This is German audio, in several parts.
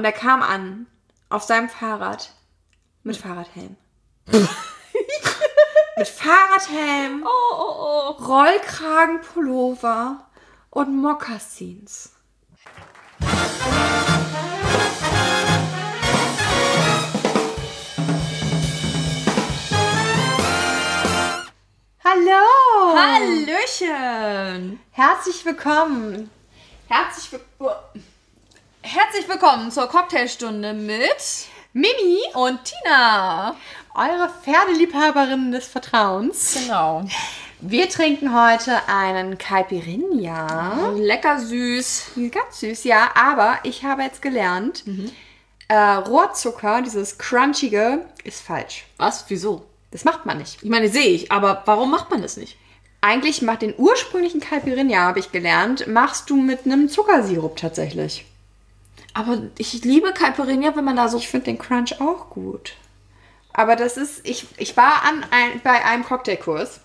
Und er kam an auf seinem Fahrrad mit Fahrradhelm. mit Fahrradhelm, Oh, oh, oh. Rollkragenpullover und Mokassins. Hallo! Hallöchen! Herzlich willkommen. Herzlich willkommen. Herzlich willkommen zur Cocktailstunde mit Mimi, und Tina. eure Pferdeliebhaberin des Vertrauens. Genau. Wir trinken heute einen Caipirinha. Lecker süß. Ganz süß, ja, aber ich habe jetzt gelernt, äh, Rohrzucker, dieses Crunchige, ist falsch. Was? Wieso? Das macht man nicht. Ich meine, sehe ich, aber warum macht man das nicht? Eigentlich macht den ursprünglichen Caipirinha, habe ich gelernt, machst du mit einem Zuckersirup tatsächlich. Aber ich liebe Caipirinha, wenn man da so. Ich finde den Crunch auch gut. Aber das ist, ich, ich war an ein, bei einem Cocktailkurs.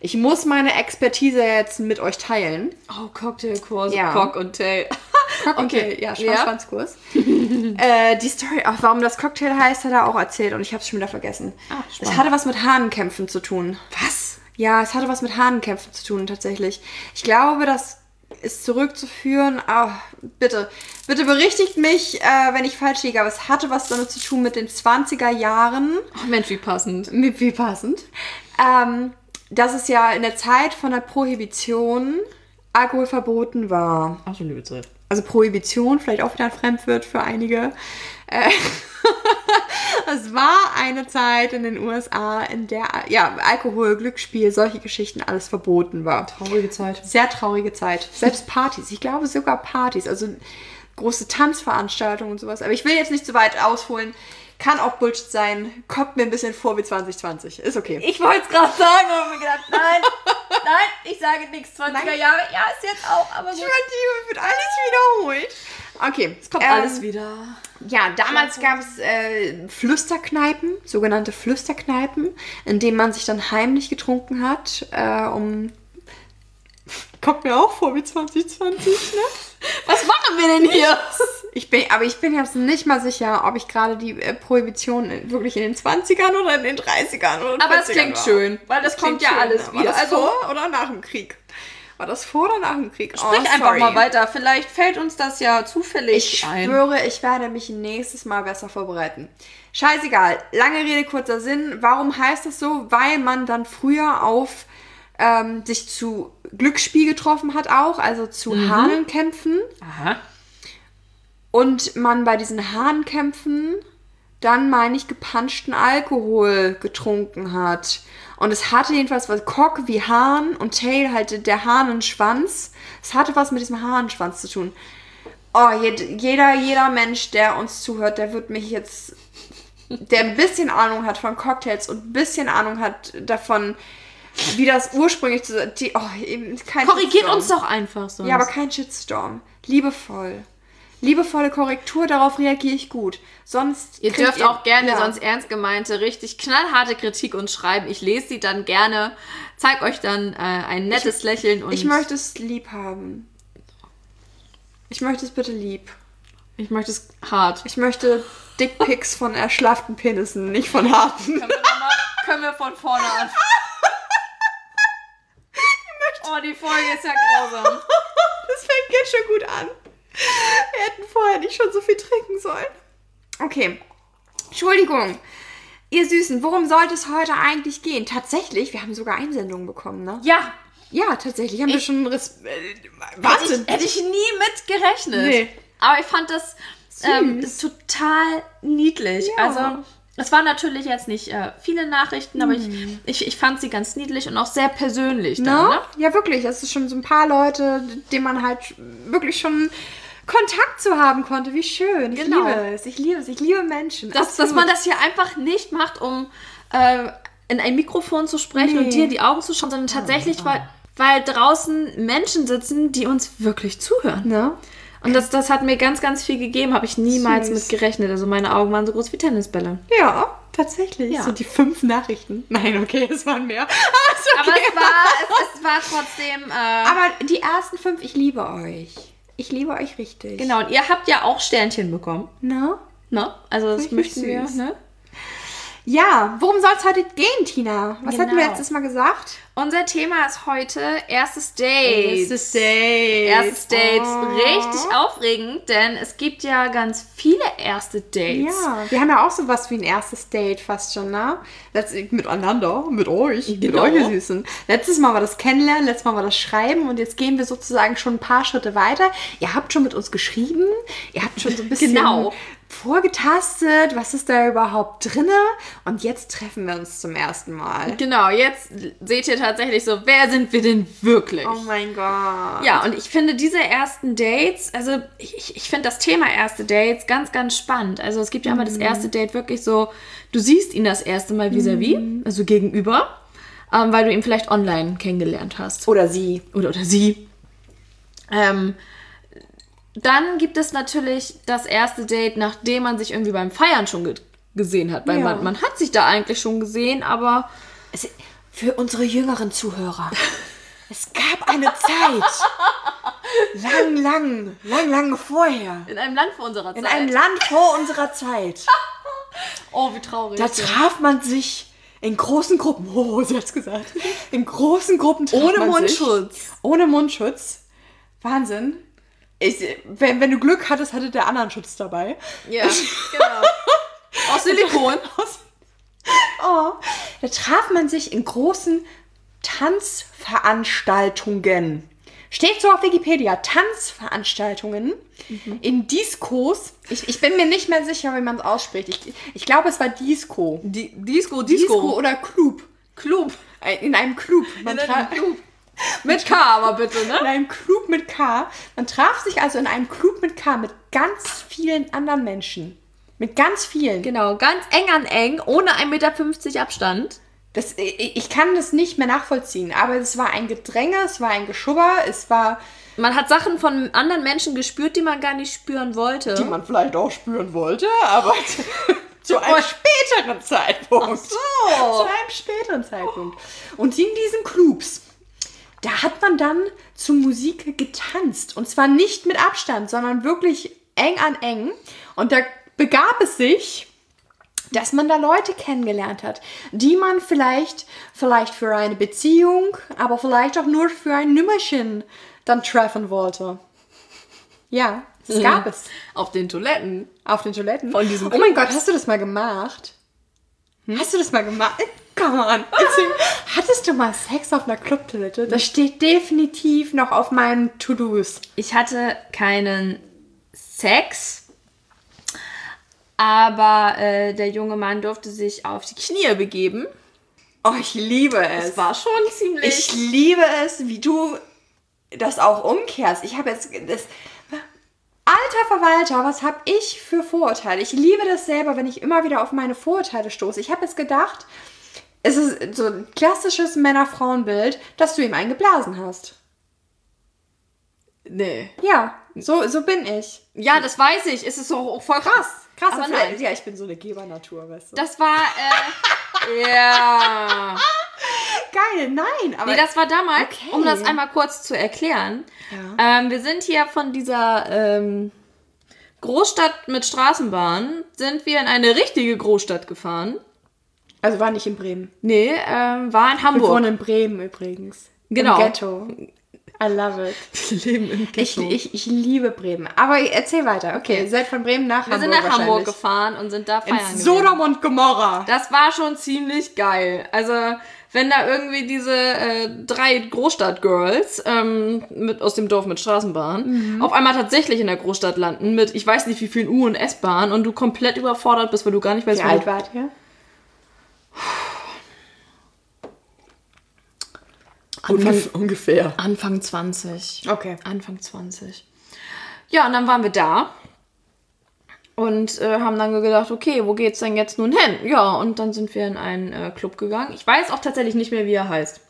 Ich muss meine Expertise jetzt mit euch teilen. Oh, Cocktailkurs, Ja. Cock und Tail. Cocktail, ja, Schwanzkurs. äh, die Story, auch warum das Cocktail heißt, hat er auch erzählt und ich habe es schon wieder vergessen. Ah, es hatte was mit Hahnenkämpfen zu tun. Was? Ja, es hatte was mit Hahnenkämpfen zu tun, tatsächlich. Ich glaube, das ist zurückzuführen. Oh, bitte, bitte berichtigt mich, äh, wenn ich falsch liege, aber es hatte was damit zu tun mit den 20er Jahren. Oh, Mensch, wie passend. Wie passend. Ähm, dass es ja in der Zeit von der Prohibition Alkohol verboten war. Ach du liebe Zeit. Also Prohibition, vielleicht auch wieder ein Fremdwort für einige. Äh, es war eine Zeit in den USA, in der ja, Alkohol, Glücksspiel, solche Geschichten alles verboten war. Traurige Zeit. Sehr traurige Zeit. Selbst Partys. Ich glaube sogar Partys. Also große Tanzveranstaltungen und sowas. Aber ich will jetzt nicht zu weit ausholen. Kann auch Bullshit sein. Kommt mir ein bisschen vor wie 2020. Ist okay. Ich wollte es gerade sagen, aber mir gedacht, nein, nein, ich sage nichts. 20er Nein. Jahre, ja, ist jetzt auch, aber gut. Die wird alles wiederholt. Okay. Es kommt ähm, alles wieder. Ja, damals gab es äh, Flüsterkneipen, sogenannte Flüsterkneipen, in denen man sich dann heimlich getrunken hat, äh, um. Kommt mir auch vor wie 2020, ne? Was machen wir denn hier? Ich bin, aber ich bin jetzt nicht mal sicher, ob ich gerade die äh, Prohibition wirklich in den 20ern oder in den 30ern oder Aber es 40ern klingt war. schön, weil das kommt Klingt ja schön, alles wieder. das Also vor oder nach dem Krieg? War das vor oder nach dem Krieg? sprich Oh, einfach mal weiter. Vielleicht fällt uns das ja zufällig Ich ein. schwöre, ich werde mich nächstes Mal besser vorbereiten. Scheißegal. Lange Rede, kurzer Sinn. Warum heißt das so? Weil man dann früher auf ähm, sich zu Glücksspiel getroffen hat auch, also zu Hahnenkämpfen. Aha. Und man bei diesen Hahnenkämpfen dann, meine ich, gepanschten Alkohol getrunken hat. Und es hatte jedenfalls was Cock wie Hahn und Tail halt der Hahnenschwanz. Es hatte was mit diesem Hahnenschwanz zu tun. Oh, jed jeder, jeder Mensch, der uns zuhört, der wird mich jetzt, der ein bisschen Ahnung hat von Cocktails und ein bisschen Ahnung hat davon, wie das ursprünglich zu die, oh, eben kein Korrigiert Shitstorm. uns doch einfach so. Ja, aber kein Shitstorm. Liebevoll. Liebevolle Korrektur, darauf reagiere ich gut. Sonst. Ihr dürft auch gerne ja. sonst ernst gemeinte, richtig knallharte Kritik uns schreiben. Ich lese sie dann gerne, zeig euch dann äh, ein nettes Lächeln und Ich möchte es lieb haben. Ich möchte es bitte lieb. ich möchte es hart. Ich möchte Dickpics von erschlafften Penissen, nicht von harten. Können wir, mal, können wir von vorne an. Oh, die Folge ist ja grausam. Das fängt jetzt schon gut an. Wir hätten vorher nicht schon so viel trinken sollen. Okay. Entschuldigung. Ihr Süßen, worum sollte es heute eigentlich gehen? Tatsächlich, wir haben sogar Einsendungen bekommen, ne? Ja, Ja, tatsächlich. Haben wir schon. Res äh, hätte Wahnsinn. ich, hätte ich nie mit gerechnet. Nee. Aber ich fand das ähm, total niedlich. Ja. Also, es waren natürlich jetzt nicht äh, viele Nachrichten, aber ich, ich, ich fand sie ganz niedlich und auch sehr persönlich. Dann, Ne? ne? Ja, wirklich. Es ist schon so ein paar Leute, denen man halt wirklich schon Kontakt zu haben konnte. Wie schön. Ich Genau. liebe es. Ich liebe es. Ich liebe Menschen. Dass, dass man das hier einfach nicht macht, um äh, in ein Mikrofon zu sprechen und Nee. dir in die Augen zu schauen, sondern tatsächlich, weil, weil draußen Menschen sitzen, die uns wirklich zuhören. Ne? Und das, das hat mir ganz, ganz viel gegeben, habe ich niemals Süß. mit gerechnet. Also meine Augen waren so groß wie Tennisbälle. Ja, tatsächlich. Ja. So die fünf Nachrichten. Nein, okay, es waren mehr. Aber, okay. Aber es war, es, es war trotzdem. Äh, Aber die ersten fünf, ich liebe euch. Ich liebe euch richtig. Genau, und ihr habt ja auch Sternchen bekommen. Na? Ne? Also das Richtig möchten wir, süß. ne? Ja, worum soll es heute gehen, Tina? Was hatten wir Genau. letztes Mal gesagt? Unser Thema ist heute erstes Date. Date. Erstes Date. Oh. Richtig aufregend, denn es gibt ja ganz viele erste Dates. Ja, wir haben ja auch sowas wie ein erstes Date fast schon, ne? Letzt, miteinander, mit euch, mit Genau. euch, ihr Süßen. Letztes Mal war das Kennenlernen, letztes Mal war das Schreiben und jetzt gehen wir sozusagen schon ein paar Schritte weiter. Ihr habt schon mit uns geschrieben, ihr habt schon so ein bisschen Genau. vorgetastet, was ist da überhaupt drinne und jetzt treffen wir uns zum ersten Mal. Genau, jetzt seht ihr tatsächlich so, wer sind wir denn wirklich? Oh mein Gott. Ja, und ich finde diese ersten Dates, also ich, ich- finde das Thema erste Dates ganz, ganz spannend. Also es gibt ja immer das erste Date wirklich so, du siehst ihn das erste Mal vis-à-vis, also gegenüber, ähm, weil du ihn vielleicht online kennengelernt hast. Oder sie. Oder, oder sie. Ähm, dann gibt es natürlich das erste Date, nachdem man sich irgendwie beim Feiern schon ge gesehen hat. Weil Ja. man, man hat sich da eigentlich schon gesehen, aber für unsere jüngeren Zuhörer. Es gab eine Zeit. Lang, lang, lang, lang vorher. in einem Land vor unserer Zeit. In einem Land vor unserer Zeit. oh, wie traurig. Da traf man sich in großen Gruppen. Oh, sie hat's gesagt. In großen Gruppen traf Ohne man sich. Mundschutz. Ohne Mundschutz. Wahnsinn. Ich, wenn, wenn du Glück hattest, hatte der anderen Schutz dabei. Ja, genau. Aus Silikon. Oh, da traf man sich in großen Tanzveranstaltungen. Steht so auf Wikipedia, Tanzveranstaltungen in Diskos. Ich, ich bin mir nicht mehr sicher, wie man es ausspricht. Ich, ich glaube, es war Disco. Di Disco, Disco Disco. oder Club. Club. Ein- In einem Club. Man In einem Club. Mit K aber bitte, in ne? einem Club mit K. Man traf sich also in einem Club mit K mit ganz vielen anderen Menschen. Mit ganz vielen. Genau, ganz eng an eng, ohne 1,50 Meter Abstand. Das, ich, kann das nicht mehr nachvollziehen, aber es war ein Gedränge, es war ein Geschubber, es war, Man hat Sachen von anderen Menschen gespürt, die man gar nicht spüren wollte. die man vielleicht auch spüren wollte, aber zu einem späteren Zeitpunkt. so. Zu einem späteren Zeitpunkt. Und in diesen Clubs, da hat man dann zu Musik getanzt. Und zwar nicht mit Abstand, sondern wirklich eng an eng. Und da begab es sich, dass man da Leute kennengelernt hat, die man vielleicht, vielleicht für eine Beziehung, aber vielleicht auch nur für ein Nummerchen dann treffen wollte. Ja, das gab es. Auf den Toiletten. Auf den Toiletten? Von diesem Oh mein Gott, hast du das mal gemacht? Hast du das mal gemacht? Come on. Hattest du mal Sex auf einer Clubtoilette? Das steht definitiv noch auf meinen To-Dos. Ich hatte keinen Sex, aber äh, der junge Mann durfte sich auf die Knie begeben. Oh, ich liebe es. Es war schon ziemlich. Ich liebe es, wie du das auch umkehrst. Ich habe jetzt das. Alter Verwalter, was habe ich für Vorurteile? Ich liebe das selber, wenn ich immer wieder auf meine Vorurteile stoße. Ich habe jetzt gedacht, es ist so ein klassisches Männer-Frauen-Bild, dass du ihm einen geblasen hast. nee. Ja, so, so bin ich. Ja, das weiß ich. Es ist so voll krass. Krass, aber nein. Ja, ich bin so eine Gebernatur, weißt du. Das war, äh, ja. Geil, nein, aber Nee, das war damals, Okay. um das einmal kurz zu erklären. Ja. Ähm, wir sind hier von dieser ähm, Großstadt mit Straßenbahn, sind wir in eine richtige Großstadt gefahren. also war nicht in Bremen. Nee, ähm, war in Wir Hamburg. wohnen in Bremen übrigens. Genau. Im Ghetto. I love it. Wir leben im Ich, ich, ich liebe Bremen. Aber erzähl weiter. Okay, ihr seid von Bremen nach wir Hamburg sind nach Hamburg gefahren und sind da feiern In. Sodom und Gomorra. Das war schon ziemlich geil. Also, wenn da irgendwie diese äh, drei Großstadt-Girls ähm, mit, aus dem Dorf mit Straßenbahn Mhm. auf einmal tatsächlich in der Großstadt landen mit ich weiß nicht wie vielen U- und S-Bahnen und du komplett überfordert bist, weil du gar nicht weißt, Wie alt wart ihr? Anfang, ungefähr. Anfang 20. Okay. Anfang 20. Ja, und dann waren wir da und äh, haben dann gedacht, okay, wo geht's denn jetzt nun hin? Ja, und dann sind wir in einen äh, Club gegangen. Ich weiß auch tatsächlich nicht mehr, wie er heißt.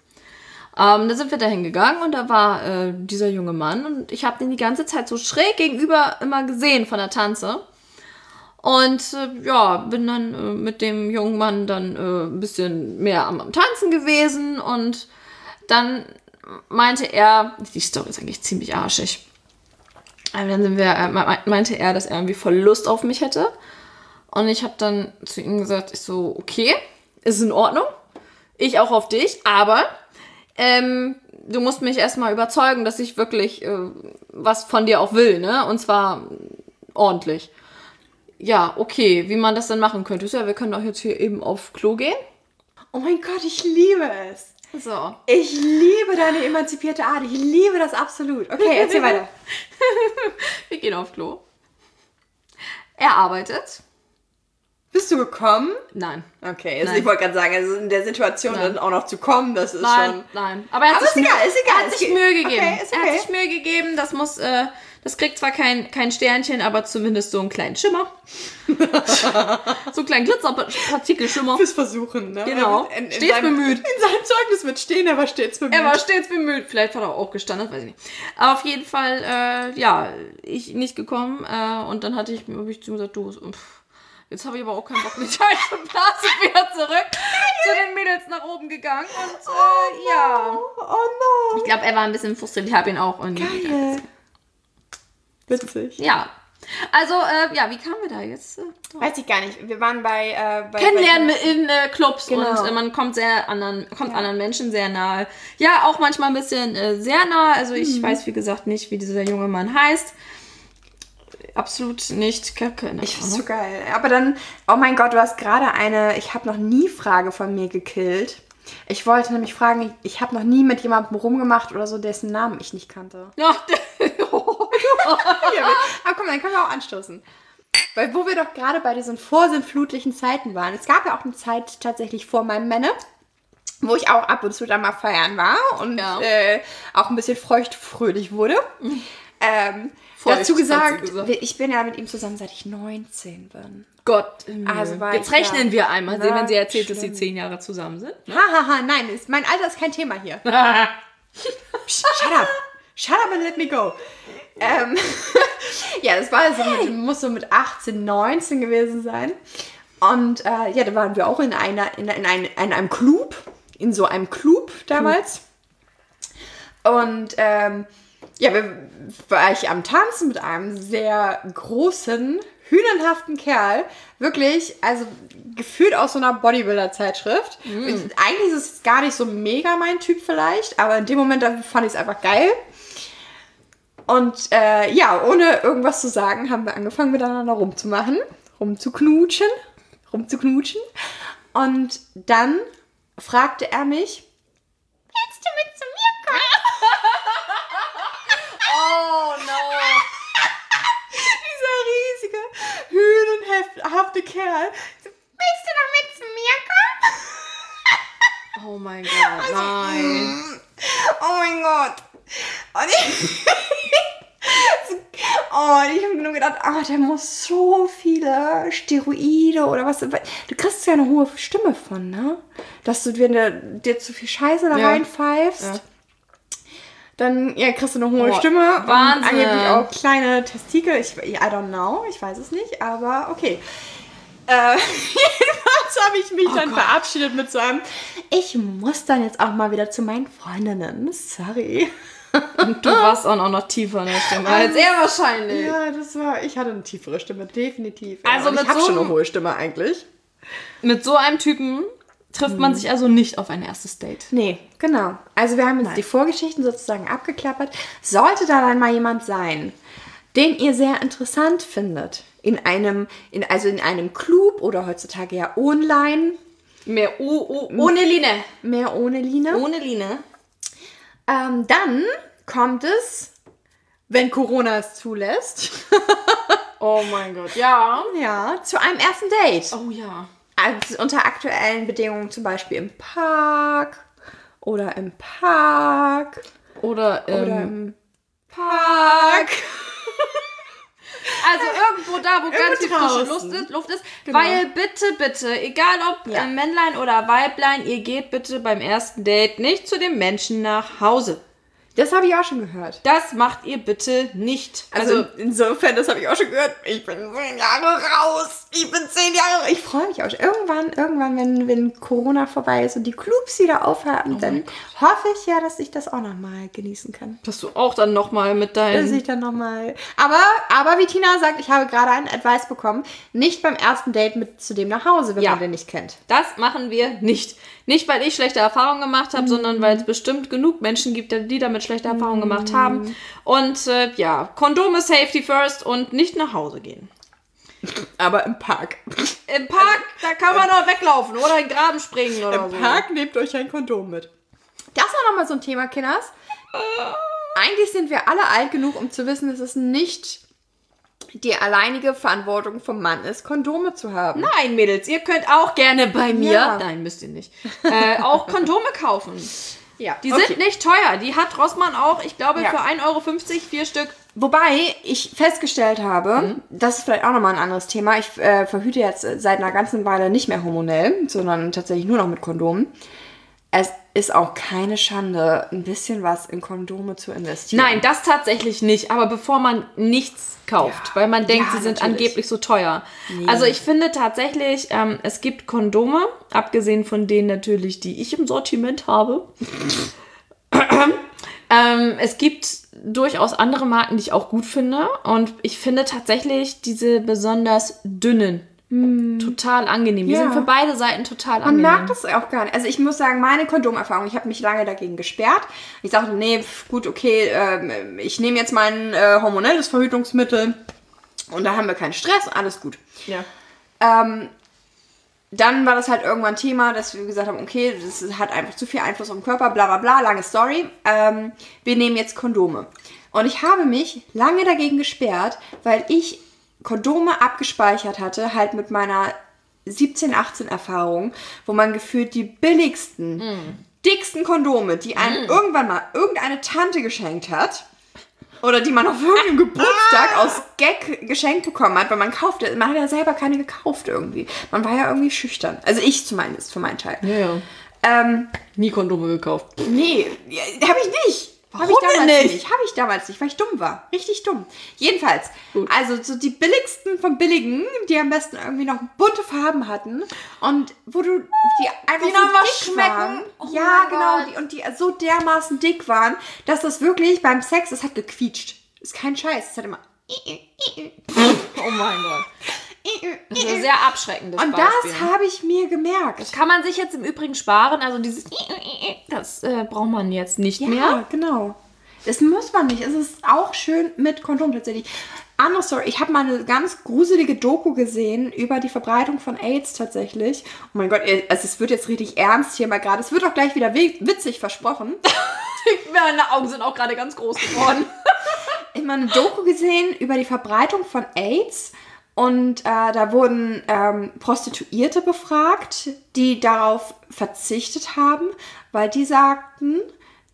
Ähm, da sind wir dahin gegangen und da war äh, dieser junge Mann und ich habe den die ganze Zeit so schräg gegenüber immer gesehen von der Tanze. Und äh, ja, bin dann äh, mit dem jungen Mann dann äh, ein bisschen mehr am, am Tanzen gewesen und dann meinte er, die Story ist eigentlich ziemlich arschig. Aber dann sind wir, äh, me- meinte er, dass er irgendwie voll Lust auf mich hätte. Und ich habe dann zu ihm gesagt, ich so, okay, ist in Ordnung. Ich auch auf dich, aber ähm, du musst mich erstmal überzeugen, dass ich wirklich äh, was von dir auch will, ne? Und zwar ordentlich. Ja, okay, wie man das dann machen könnte. Ja, wir können doch jetzt hier eben auf Klo gehen. Oh mein Gott, ich liebe es. So. Ich liebe deine emanzipierte Art. Ich liebe das absolut. Okay, erzähl weiter. Wir gehen auf Klo. Er arbeitet. Bist du gekommen? Nein. Okay, also Nein. ich wollte gerade sagen, also in der Situation Nein. dann auch noch zu kommen, das ist Nein, schon. nein. Aber er hat Aber sich ist egal, Mühe, ist egal. Er hat Es sich Mühe gegeben. Okay, ist Er hat okay. sich Mühe gegeben. Das muss, äh, das kriegt zwar kein, kein Sternchen, aber zumindest so einen kleinen Schimmer. so einen kleinen Glitzerpartikelschimmer. Fürs Versuchen, ne? Genau. In, in, Stets seinem, bemüht. In seinem Zeugnis wird stehen, er war stets bemüht. Er war stets bemüht. Vielleicht hat er auch gestanden, das weiß ich nicht. Aber auf jeden Fall, äh, ja, ich nicht gekommen. Äh, und dann hatte ich, hab ich zu ihm gesagt, du, pff, jetzt habe ich aber auch keinen Bock mit euch und Blase wieder zurück zu den Mädels nach oben gegangen. Und äh, ja. Oh no. Ich glaube, er war ein bisschen frustriert. Ich habe ihn auch irgendwie. Geil. Witzig. Ja. Also, äh, ja, wie kamen wir da jetzt? Äh? Weiß ich gar nicht. Wir waren bei. Äh, bei Kennenlernen bei, in äh, Clubs Genau. und äh, man kommt sehr anderen, kommt anderen Menschen sehr nahe. Ja, auch manchmal ein bisschen äh, sehr nah. Also ich Mhm. weiß, wie gesagt, nicht, wie dieser junge Mann heißt. Absolut nicht. Keine Ich find's so geil. Aber dann, oh mein Gott, du hast gerade eine, ich habe noch nie Frage von mir gekillt. Ich wollte nämlich fragen, ich, ich habe noch nie mit jemandem rumgemacht oder so, dessen Namen ich nicht kannte. Ja, Ja, aber komm, dann können wir auch anstoßen. Weil wo wir doch gerade bei diesen vorsinnflutlichen Zeiten waren. Es gab ja auch eine Zeit tatsächlich vor meinem Männer, wo ich auch ab und zu da mal feiern war und Ja. äh, auch ein bisschen feuchtfröhlich wurde. Ähm, Feucht, dazu gesagt, gesagt. ich bin ja mit ihm zusammen, seit ich 19 bin. Gott. Also Jetzt rechnen da. wir einmal, sehen, wenn sie erzählt, dass sie schlimm. zehn Jahre zusammen sind. Hahaha, nein, ist, mein Alter ist kein Thema hier. Shut up. Shut up and let me go. Ähm, ja, das war so mit, muss so mit 18, 19 gewesen sein. Und äh, ja, da waren wir auch in, einer, in, in, ein, in einem Club, in so einem Club damals. Und ähm, ja, wir, war ich am Tanzen mit einem sehr großen, hühnernhaften Kerl. Wirklich, also gefühlt aus so einer Bodybuilder-Zeitschrift. Eigentlich ist es gar nicht so mega mein Typ vielleicht, aber in dem Moment da fand ich es einfach geil. Und äh, ja, ohne irgendwas zu sagen, haben wir angefangen miteinander rumzumachen, rumzuknutschen, rumzuknutschen. Und dann fragte er mich, willst du mit zu mir kommen? Oh no. Dieser riesige, hühnenhafte Kerl. so, Willst du noch mit zu mir kommen? Oh mein Gott, nein. Oh mein Gott. Und ich, oh, und ich habe nur gedacht, ah, der muss so viele Steroide oder was. Du kriegst ja eine hohe Stimme von, ne? Dass du, wenn du dir zu viel Scheiße da Ja. reinpfeifst, Ja. dann ja, kriegst du eine hohe Boah, Stimme. Und Wahnsinn. angeblich auch kleine Testikel. Ich, I don't know, ich weiß es nicht, aber okay. Äh, jedenfalls habe ich mich dann Gott. verabschiedet mit so einem, ich muss dann jetzt auch mal wieder zu meinen Freundinnen. Sorry. Und du warst auch noch tiefer in der Stimme als er wahrscheinlich. Ja, das war, ich hatte eine tiefere Stimme, definitiv. Also Und mit ich habe so schon eine hohe Stimme eigentlich. Mit so einem Typen trifft man sich also nicht auf ein erstes Date. Nee, genau. Also wir haben jetzt Nein. die Vorgeschichten sozusagen abgeklappert. Sollte da dann mal jemand sein, den ihr sehr interessant findet, in einem, in, also in einem Club oder heutzutage ja online, Mehr oh, oh, ohne Line. mehr ohne Line, Ohne Line. Ähm, dann kommt es, wenn Corona es zulässt, Oh mein Gott, ja. ja, zu einem ersten Date. Oh ja. Also unter aktuellen Bedingungen zum Beispiel im Park oder im Park Oder, ähm, oder im Park. Also irgendwo da, wo ganz viel frische. Luft ist, Luft ist. Genau. Weil bitte, bitte, egal ob Ja. äh, Männlein oder Weiblein, ihr geht bitte beim ersten Date nicht zu dem Menschen nach Hause. Das habe ich auch schon gehört. Das macht ihr bitte nicht. Also, insofern, das habe ich auch schon gehört. Ich bin zehn Jahre raus. Ich bin zehn Jahre. Ich freue mich auch. schon. Irgendwann, irgendwann, wenn, wenn Corona vorbei ist und die Clubs wieder aufhören, dann hoffe ich ja, dass ich das auch nochmal genießen kann. dass du auch dann nochmal mit Dass deinen. ich dann nochmal. Aber, aber wie Tina sagt, ich habe gerade einen Advice bekommen. Nicht beim ersten Date mit zu dem nach Hause, wenn Ja. man den nicht kennt. Das machen wir nicht. Nicht, weil ich schlechte Erfahrungen gemacht habe, sondern weil es bestimmt genug Menschen gibt, die damit schlechte Erfahrungen gemacht haben. Und äh, ja, Kondome Safety first und nicht nach Hause gehen. Aber im Park. Im Park, da kann man doch weglaufen oder in den Graben springen oder Im so. Park nehmt euch ein Kondom mit. Das war nochmal so ein Thema, Kinders. Eigentlich sind wir alle alt genug, um zu wissen, dass es nicht die alleinige Verantwortung vom Mann ist, Kondome zu haben. Nein, Mädels, ihr könnt auch gerne bei mir, Ja. nein, müsst ihr nicht, äh, auch Kondome kaufen. Ja, Die okay. sind nicht teuer. Die hat Rossmann auch, ich glaube, Ja. für 1,50 Euro vier Stück. Wobei ich festgestellt habe, das ist vielleicht auch nochmal ein anderes Thema. Ich äh, verhüte jetzt seit einer ganzen Weile nicht mehr hormonell, sondern tatsächlich nur noch mit Kondomen. Es ist auch keine Schande, ein bisschen was in Kondome zu investieren. Nein, das tatsächlich nicht. Aber bevor man nichts kauft, Ja. weil man denkt, Ja, sie sind natürlich. angeblich so teuer. Also ich finde tatsächlich, ähm, es gibt Kondome, abgesehen von denen natürlich, die ich im Sortiment habe. ähm, es gibt durchaus andere Marken, die ich auch gut finde. Und ich finde tatsächlich diese besonders dünnen total angenehm. Die Hm. Ja. sind für beide Seiten total Man angenehm. merkt das auch gar nicht. Also ich muss sagen, meine Kondomerfahrung, ich habe mich lange dagegen gesperrt. Ich sagte, nee, pf, gut, okay, ähm, ich nehme jetzt mein äh, hormonelles Verhütungsmittel und da haben wir keinen Stress, alles gut. Ja. Ähm, dann war das halt irgendwann Thema, dass wir gesagt haben, okay, das hat einfach zu viel Einfluss auf den Körper, bla bla bla, lange Story. Ähm, wir nehmen jetzt Kondome. Und ich habe mich lange dagegen gesperrt, weil ich Kondome abgespeichert hatte, halt mit meiner 17, 18 Erfahrung, wo man gefühlt die billigsten, dicksten Kondome, die einem irgendwann mal irgendeine Tante geschenkt hat, oder die man auf irgendeinem Geburtstag aus Gag geschenkt bekommen hat, weil man kaufte. Man hat ja selber keine gekauft irgendwie. Man war ja irgendwie schüchtern. Also ich zumindest, für meinen Teil. Ja, ja. Ähm, Nie Kondome gekauft. nee, habe ich nicht. Habe ich Warum denn damals nicht? nicht? Habe ich damals nicht, weil ich dumm war. Richtig dumm. Jedenfalls, Gut. also so die billigsten von billigen, die am besten irgendwie noch bunte Farben hatten und wo du die einfach Die so noch dick schmecken. Oh ja, genau. Die, und die so dermaßen dick waren, dass das wirklich beim Sex, es hat gequietscht. Ist kein Scheiß. Es hat immer Oh mein Gott. Das ist ein sehr abschreckendes Und Beispiel. das habe ich mir gemerkt. Kann man sich jetzt im Übrigen sparen, also dieses das äh, braucht man jetzt nicht Ja, mehr. genau. Das muss man nicht. Es ist auch schön mit Kondom tatsächlich. Andere Story. Ich habe mal eine ganz gruselige Doku gesehen über die Verbreitung von AIDS tatsächlich. Oh mein Gott, ey, also es wird jetzt richtig ernst hier mal gerade. Es wird auch gleich wieder wi- witzig versprochen. Meine Augen sind auch gerade ganz groß geworden. Ich habe mal eine Doku gesehen über die Verbreitung von AIDS. Und äh, da wurden ähm, Prostituierte befragt, die darauf verzichtet haben, weil die sagten,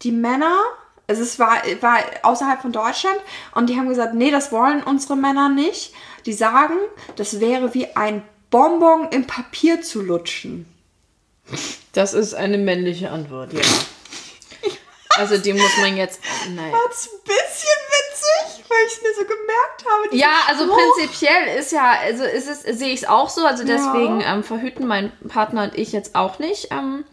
die Männer, also es war, war außerhalb von Deutschland, und die haben gesagt, nee, das wollen unsere Männer nicht. Die sagen, das wäre wie ein Bonbon im Papier zu lutschen. Das ist eine männliche Antwort, ja. Also die muss man jetzt. Nein. Ist ein bisschen weil ich es mir so gemerkt habe. Ja, also Spruch. prinzipiell ist ja, also ist es, sehe ich es auch so. Also deswegen ähm, verhüten mein Partner und ich jetzt auch nicht ähm,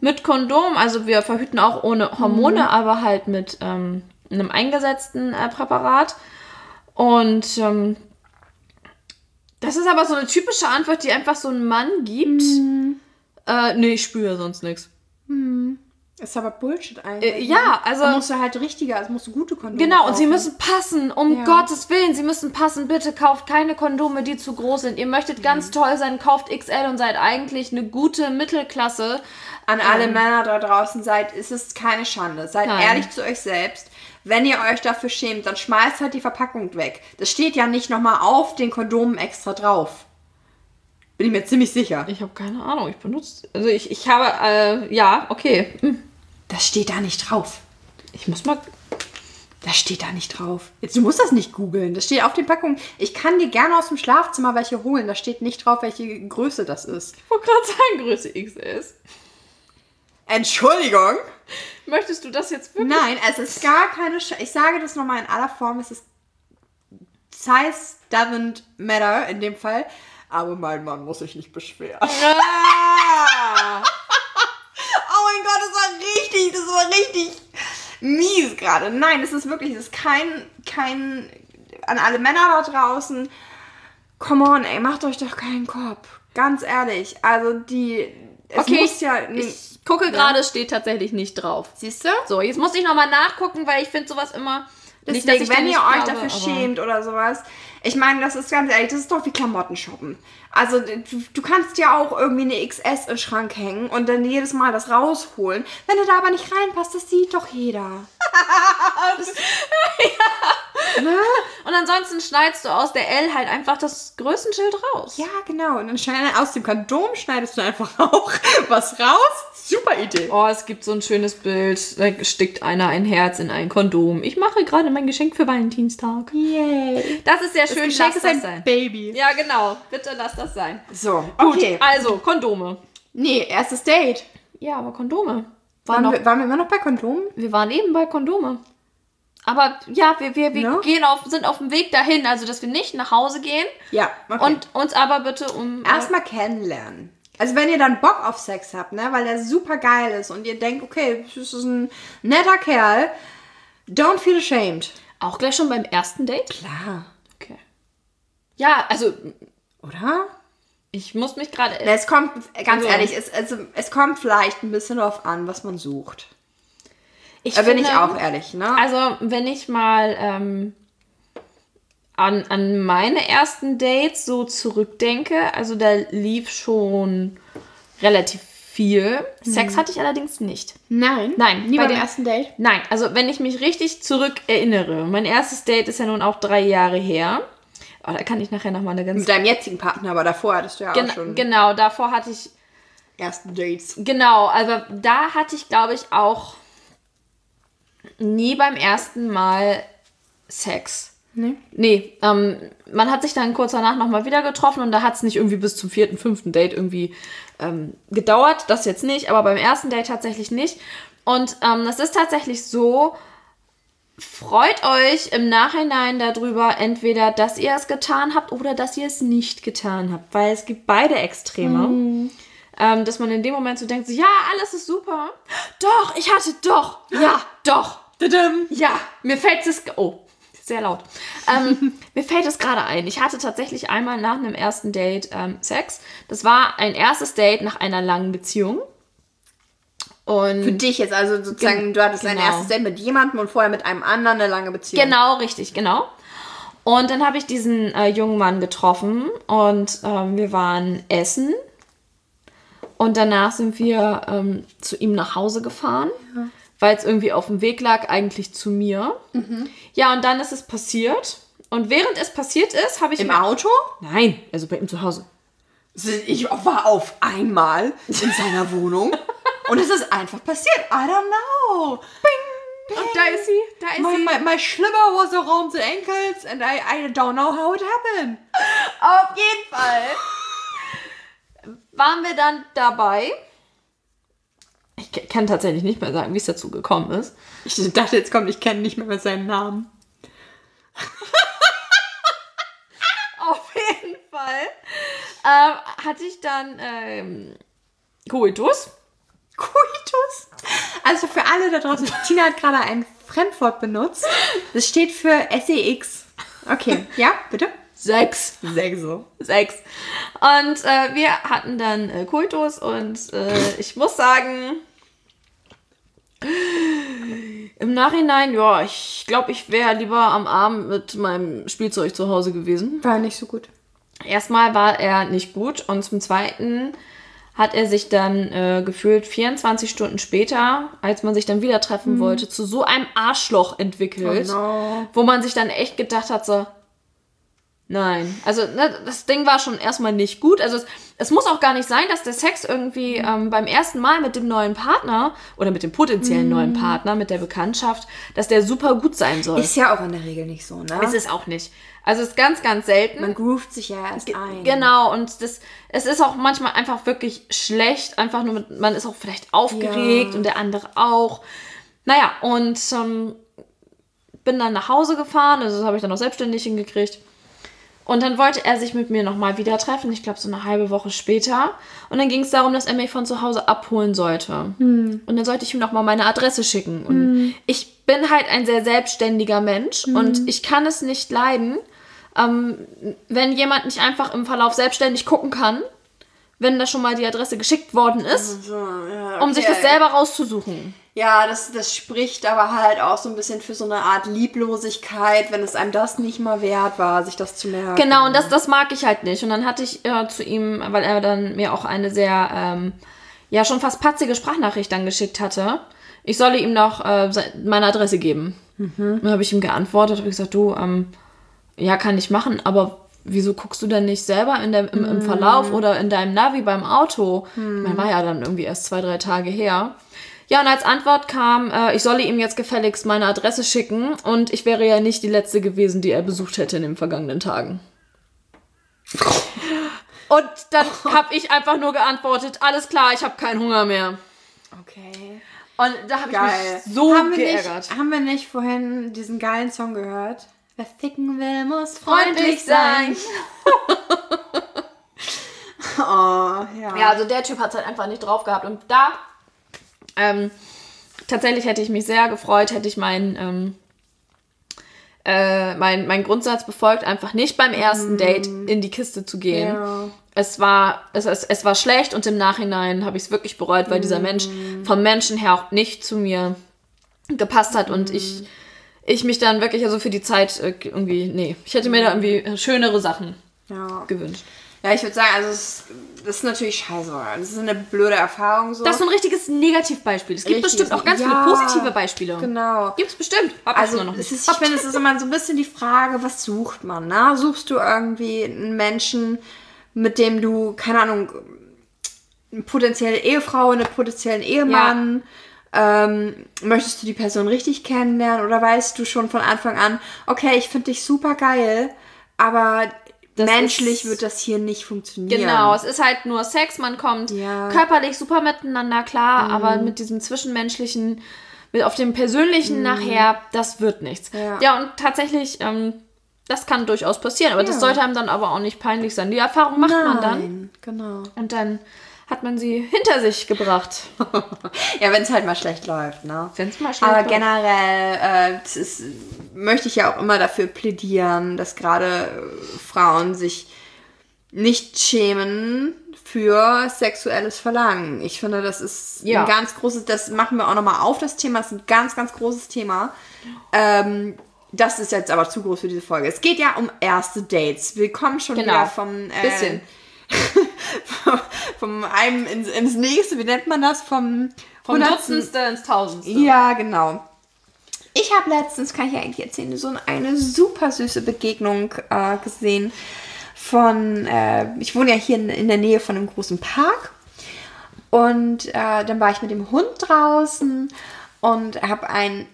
mit Kondom. Also wir verhüten auch ohne Hormone, aber halt mit ähm, einem eingesetzten äh, Präparat. Und ähm, das ist aber so eine typische Antwort, die einfach so ein Mann gibt. Äh, nee, ich spüre sonst nichts. Ist aber Bullshit eigentlich. Äh, ja, also- Da musst du halt richtiger, also musst du gute Kondome Genau, und sie kaufen. müssen passen, um Ja. Gottes Willen, sie müssen passen. Bitte kauft keine Kondome, die zu groß sind. Ihr möchtet Mhm. ganz toll sein, kauft XL und seid eigentlich eine gute Mittelklasse. An alle Männer da draußen seid, ist es keine Schande. Seid Nein. ehrlich zu euch selbst. Wenn ihr euch dafür schämt, dann schmeißt halt die Verpackung weg. Das steht ja nicht nochmal auf den Kondomen extra drauf. Bin ich mir ziemlich sicher. Ich habe keine Ahnung, ich benutze. Also ich, ich habe, äh, ja, okay. Hm. Das steht da nicht drauf. Ich muss mal. Das steht da nicht drauf. Jetzt, du musst das nicht googeln. Das steht auf den Packungen. Ich kann dir gerne aus dem Schlafzimmer welche holen. Da steht nicht drauf, welche Größe das ist. Ich wollte gerade sagen, Größe XS. Entschuldigung. Möchtest du das jetzt wirklich? Nein, es ist gar keine Sch Ich sage das nochmal in aller Form. Es ist Size doesn't matter in dem Fall. Aber mein Mann muss sich nicht beschweren. Ah. Oh mein Gott, das war richtig, das war richtig mies gerade. Nein, es ist wirklich, es ist kein, kein, an alle Männer da draußen. Come on, ey, macht euch doch keinen Kopf. Ganz ehrlich. Also die, es Okay, muss ja, Ich gucke gerade, es steht tatsächlich nicht drauf. siehst du? So, jetzt muss ich nochmal nachgucken, weil ich finde sowas immer. nicht, dass Deswegen, ich wenn nicht ihr euch glaube, dafür schämt oder sowas, ich meine, das ist ganz ehrlich, das ist doch wie Klamotten shoppen. Also du, du kannst ja auch irgendwie eine XS im Schrank hängen und dann jedes Mal das rausholen. Wenn du da aber nicht reinpasst, das sieht doch jeder. Und ansonsten schneidest du aus der L halt einfach das Größenschild raus. Ja, genau. Und dann schneid, aus dem Kondom schneidest du einfach auch was raus. Super Idee. Oh, es gibt so ein schönes Bild. Da stickt einer ein Herz in ein Kondom. Ich mache gerade mein Geschenk für Valentinstag. Yay. Das ist sehr Das schön. Geschenk lass ist das ein sein. Baby. Ja, genau. Bitte lass das sein. So, Gut, okay. also Kondome. Nee, erstes Date. Ja, aber Kondome. War Waren, noch, wir, waren wir immer noch bei Kondomen? wir waren eben bei Kondome. Aber ja, wir, wir, wir Ne? gehen auf, sind auf dem Weg dahin, also dass wir nicht nach Hause gehen Ja, okay. und uns aber bitte um. äh, Erstmal kennenlernen. Also wenn ihr dann Bock auf Sex habt, ne, weil der super geil ist und ihr denkt, okay, das ist ein netter Kerl, don't feel ashamed. auch gleich schon beim ersten Date? Klar. Okay. Ja, also Oder? ich muss mich gerade. Es kommt, ganz Also- ehrlich, es, also, es kommt vielleicht ein bisschen darauf an, was man sucht. Ich Da bin ich finde- auch ehrlich, ne? Also, wenn ich mal ähm, an, an meine ersten Dates so zurückdenke, also da lief schon relativ viel. Sex hatte ich allerdings nicht. Nein. Nein, Nie beim dem- ersten Date? Nein, also wenn ich mich richtig zurück erinnere, mein erstes Date ist ja nun auch drei Jahre her. Oh, da kann ich nachher nochmal eine ganz... Mit deinem jetzigen Partner, aber davor hattest du ja Gen auch schon genau, davor hatte ich ersten Dates. Genau, also da hatte ich, glaube ich, auch nie beim ersten Mal Sex. Nee. Nee, ähm, man hat sich dann kurz danach nochmal wieder getroffen und da hat es nicht irgendwie bis zum vierten, fünften Date irgendwie ähm, gedauert. Das jetzt nicht, aber beim ersten Date tatsächlich nicht. Und ähm, das ist tatsächlich so, freut euch im Nachhinein darüber, entweder, dass ihr es getan habt oder dass ihr es nicht getan habt. Weil es gibt beide Extreme. Ähm, dass man in dem Moment so denkt, so, ja, alles ist super. Doch, ich hatte doch. Ja, doch. Ja, mir fällt es. Oh, sehr laut. Ähm, mir fällt es gerade ein. Ich hatte tatsächlich einmal nach einem ersten Date ähm, Sex. Das war ein erstes Date nach einer langen Beziehung. Und Für dich jetzt, also sozusagen, Gen- du hattest ein genau. erstes Date mit jemandem und vorher mit einem anderen eine lange Beziehung. Genau, richtig, genau. Und dann habe ich diesen äh, jungen Mann getroffen und ähm, wir waren essen. Und danach sind wir ähm, zu ihm nach Hause gefahren, weil es irgendwie auf dem Weg lag, eigentlich zu mir. Ja, und dann ist es passiert. Und während es passiert ist, habe ich. Im Auto? Nein, also bei ihm zu Hause. Ich war auf einmal in seiner Wohnung und es ist einfach passiert. I don't know. Und da ist sie, da ist My, sie. my, my slipper was around the ankles and I, I don't know how it happened. Auf jeden Fall waren wir dann dabei. Ich kann tatsächlich nicht mehr sagen, wie es dazu gekommen ist. Ich dachte, jetzt kommt, ich kenne nicht mehr mehr seinen Namen. Auf jeden Fall ähm, hatte ich dann ähm, Coitus. Coitus. Also für alle da draußen, Tina hat gerade ein Fremdwort benutzt. Das steht für SEX. Okay, ja, bitte. Sechs. Sechs so. Sechs. Und äh, wir hatten dann äh, Coitus und äh, ich muss sagen, im Nachhinein, ja, ich glaube, ich wäre lieber am Abend mit meinem Spielzeug zu Hause gewesen. War nicht so gut. Erstmal war er nicht gut und zum Zweiten hat er sich dann äh, gefühlt 24 Stunden später, als man sich dann wieder treffen wollte, zu so einem Arschloch entwickelt, Oh no. wo man sich dann echt gedacht hat, so, Nein. Also ne, das Ding war schon erstmal nicht gut. Also es, es muss auch gar nicht sein, dass der Sex irgendwie ähm, beim ersten Mal mit dem neuen Partner oder mit dem potenziellen neuen Partner, mit der Bekanntschaft, dass der super gut sein soll. Ist ja auch in der Regel nicht so, ne? ist es auch nicht. Also es ist ganz, ganz selten. Man groovt sich ja erst ein. Genau, und das, es ist auch manchmal einfach wirklich schlecht. Einfach nur mit, man ist auch vielleicht aufgeregt Ja. und der andere auch. Naja, und ähm, bin dann nach Hause gefahren, also das habe ich dann auch selbstständig hingekriegt. Und dann wollte er sich mit mir nochmal wieder treffen, ich glaube so eine halbe Woche später. Und dann ging es darum, dass er mich von zu Hause abholen sollte. Und dann sollte ich ihm nochmal meine Adresse schicken. Und ich bin halt ein sehr selbstständiger Mensch und ich kann es nicht leiden, ähm, wenn jemand nicht einfach im Verlauf selbstständig gucken kann, wenn da schon mal die Adresse geschickt worden ist, So, ja, um sich okay. das selber rauszusuchen. Ja, das, das spricht aber halt auch so ein bisschen für so eine Art Lieblosigkeit, wenn es einem das nicht mal wert war, sich das zu merken. Genau, und das, das mag ich halt nicht. Und dann hatte ich äh, zu ihm, weil er dann mir auch eine sehr, ähm, ja, schon fast patzige Sprachnachricht dann geschickt hatte. Ich solle ihm noch äh, meine Adresse geben. Mhm. Dann habe ich ihm geantwortet, habe gesagt, du, ähm, ja, kann ich machen, aber wieso guckst du denn nicht selber in der, im, Mhm. im Verlauf oder in deinem Navi beim Auto? Ich meine, war ja dann irgendwie erst zwei, drei Tage her. Ja, und als Antwort kam, äh, ich solle ihm jetzt gefälligst meine Adresse schicken und ich wäre ja nicht die letzte gewesen, die er besucht hätte in den vergangenen Tagen. Und dann habe ich einfach nur geantwortet, alles klar, ich habe keinen Hunger mehr. Okay. Und da habe ich mich so haben wir geärgert. Nicht, haben wir nicht vorhin diesen geilen Song gehört? Wer ficken will, muss Freundlich freundlich sein. oh, ja. Ja, also der Typ hat es halt einfach nicht drauf gehabt. Und da, ähm, tatsächlich hätte ich mich sehr gefreut, hätte ich meinen, ähm, äh, mein, mein Grundsatz befolgt, einfach nicht beim ersten Date in die Kiste zu gehen. Ja. Es war, es, es, es war schlecht und im Nachhinein habe ich es wirklich bereut, weil dieser Mensch vom Menschen her auch nicht zu mir gepasst hat und ich, ich mich dann wirklich, also für die Zeit äh, irgendwie, nee, ich hätte mir da irgendwie schönere Sachen ja. gewünscht. Ja, ich würde sagen, also es, das ist natürlich scheiße. Das ist eine blöde Erfahrung so. Das ist so ein richtiges Negativbeispiel. Es gibt Richtiges- bestimmt auch ganz Ja, viele positive Beispiele. Genau. Gibt's bestimmt. Hab ich Also nur noch es nicht. ist, ich finde, es ist immer so ein bisschen die Frage, was sucht man? Ne? Suchst du irgendwie einen Menschen, mit dem du, keine Ahnung, eine potenzielle Ehefrau, einen potenziellen Ehemann, ähm, möchtest du die Person richtig kennenlernen oder weißt du schon von Anfang an, okay, ich finde dich super geil, aber Das menschlich ist- wird das hier nicht funktionieren. Genau, es ist halt nur Sex, man kommt Ja. Mhm. körperlich super miteinander klar, aber mit diesem zwischenmenschlichen, mit auf dem persönlichen nachher, das wird nichts. Mhm. Ja. Ja, und tatsächlich, ähm, das kann durchaus passieren, aber das Ja. sollte einem dann aber auch nicht peinlich sein. Die Erfahrung macht man dann Nein, genau. und dann hat man sie hinter sich gebracht. Ja, wenn es halt mal schlecht läuft, ne? Wenn's mal schlecht Aber läuft. generell äh, ist, möchte ich ja auch immer dafür plädieren, dass gerade äh, Frauen sich nicht schämen für sexuelles Verlangen. Ich finde, das ist Ja. ein ganz großes, das machen wir auch nochmal auf, das Thema. Das ist ein ganz, ganz großes Thema. Ähm, das ist jetzt aber zu groß für diese Folge. Es geht ja um erste Dates. Wir kommen schon Genau. wieder vom äh, Bisschen. vom, einem ins, ins nächste, wie nennt man das? Vom, Vom Dutzendste ins Tausendste. ja, genau. Ich habe letztens, kann ich ja eigentlich erzählen, so eine super süße Begegnung äh, gesehen von, äh, ich wohne ja hier in, in der Nähe von einem großen Park und äh, dann war ich mit dem Hund draußen und habe einen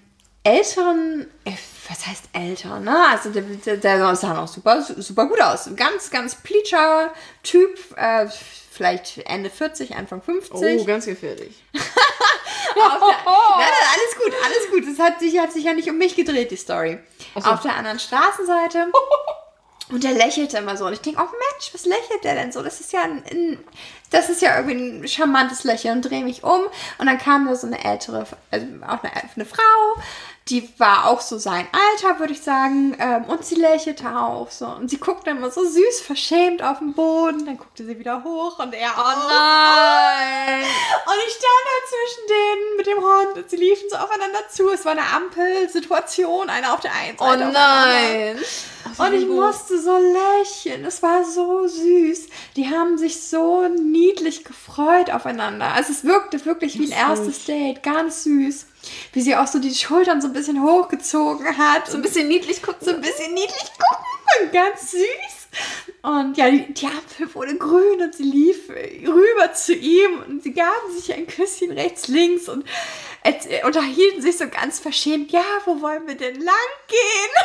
älteren, äh, was heißt älter, ne? Also der, der, der sah noch super, super gut aus. Ganz, ganz pleatscher Typ, äh, vielleicht Ende 40, Anfang 50 Oh, ganz gefährlich. der, nein, nein, alles gut, alles gut. Es hat sich, hat sich ja nicht um mich gedreht, die Story. so. Auf der anderen Straßenseite. Und der lächelte immer so. Und ich denke, oh Mensch, was lächelt der denn so? Das ist ja ein, ein das ist ja irgendwie ein charmantes Lächeln. Und drehe mich um. Und dann kam da so eine ältere, also auch eine, eine Frau. Die war auch so sein Alter, würde ich sagen. Ähm, und sie lächelte auch so. Und sie guckte immer so süß, verschämt auf den Boden. Dann guckte sie wieder hoch und er auch. Nein! Und ich stand halt zwischen denen mit dem Hund und sie liefen so aufeinander zu. Es war eine Ampelsituation, einer auf der einen Oh Seite. anderen. nein! Und ich musste so lächeln. Es war so süß. Die haben sich so niedlich gefreut aufeinander. Also es wirkte wirklich wie ein erstes Date. Ganz süß. Wie sie auch so die Schultern so ein bisschen hochgezogen hat. So ein bisschen niedlich gucken. so ein bisschen niedlich gucken und ganz süß. Und ja, die, die Ampel wurde grün und sie lief rüber zu ihm und sie gaben sich ein Küsschen rechts, links und unterhielten sich so ganz verschämt. Ja, wo wollen wir denn lang gehen?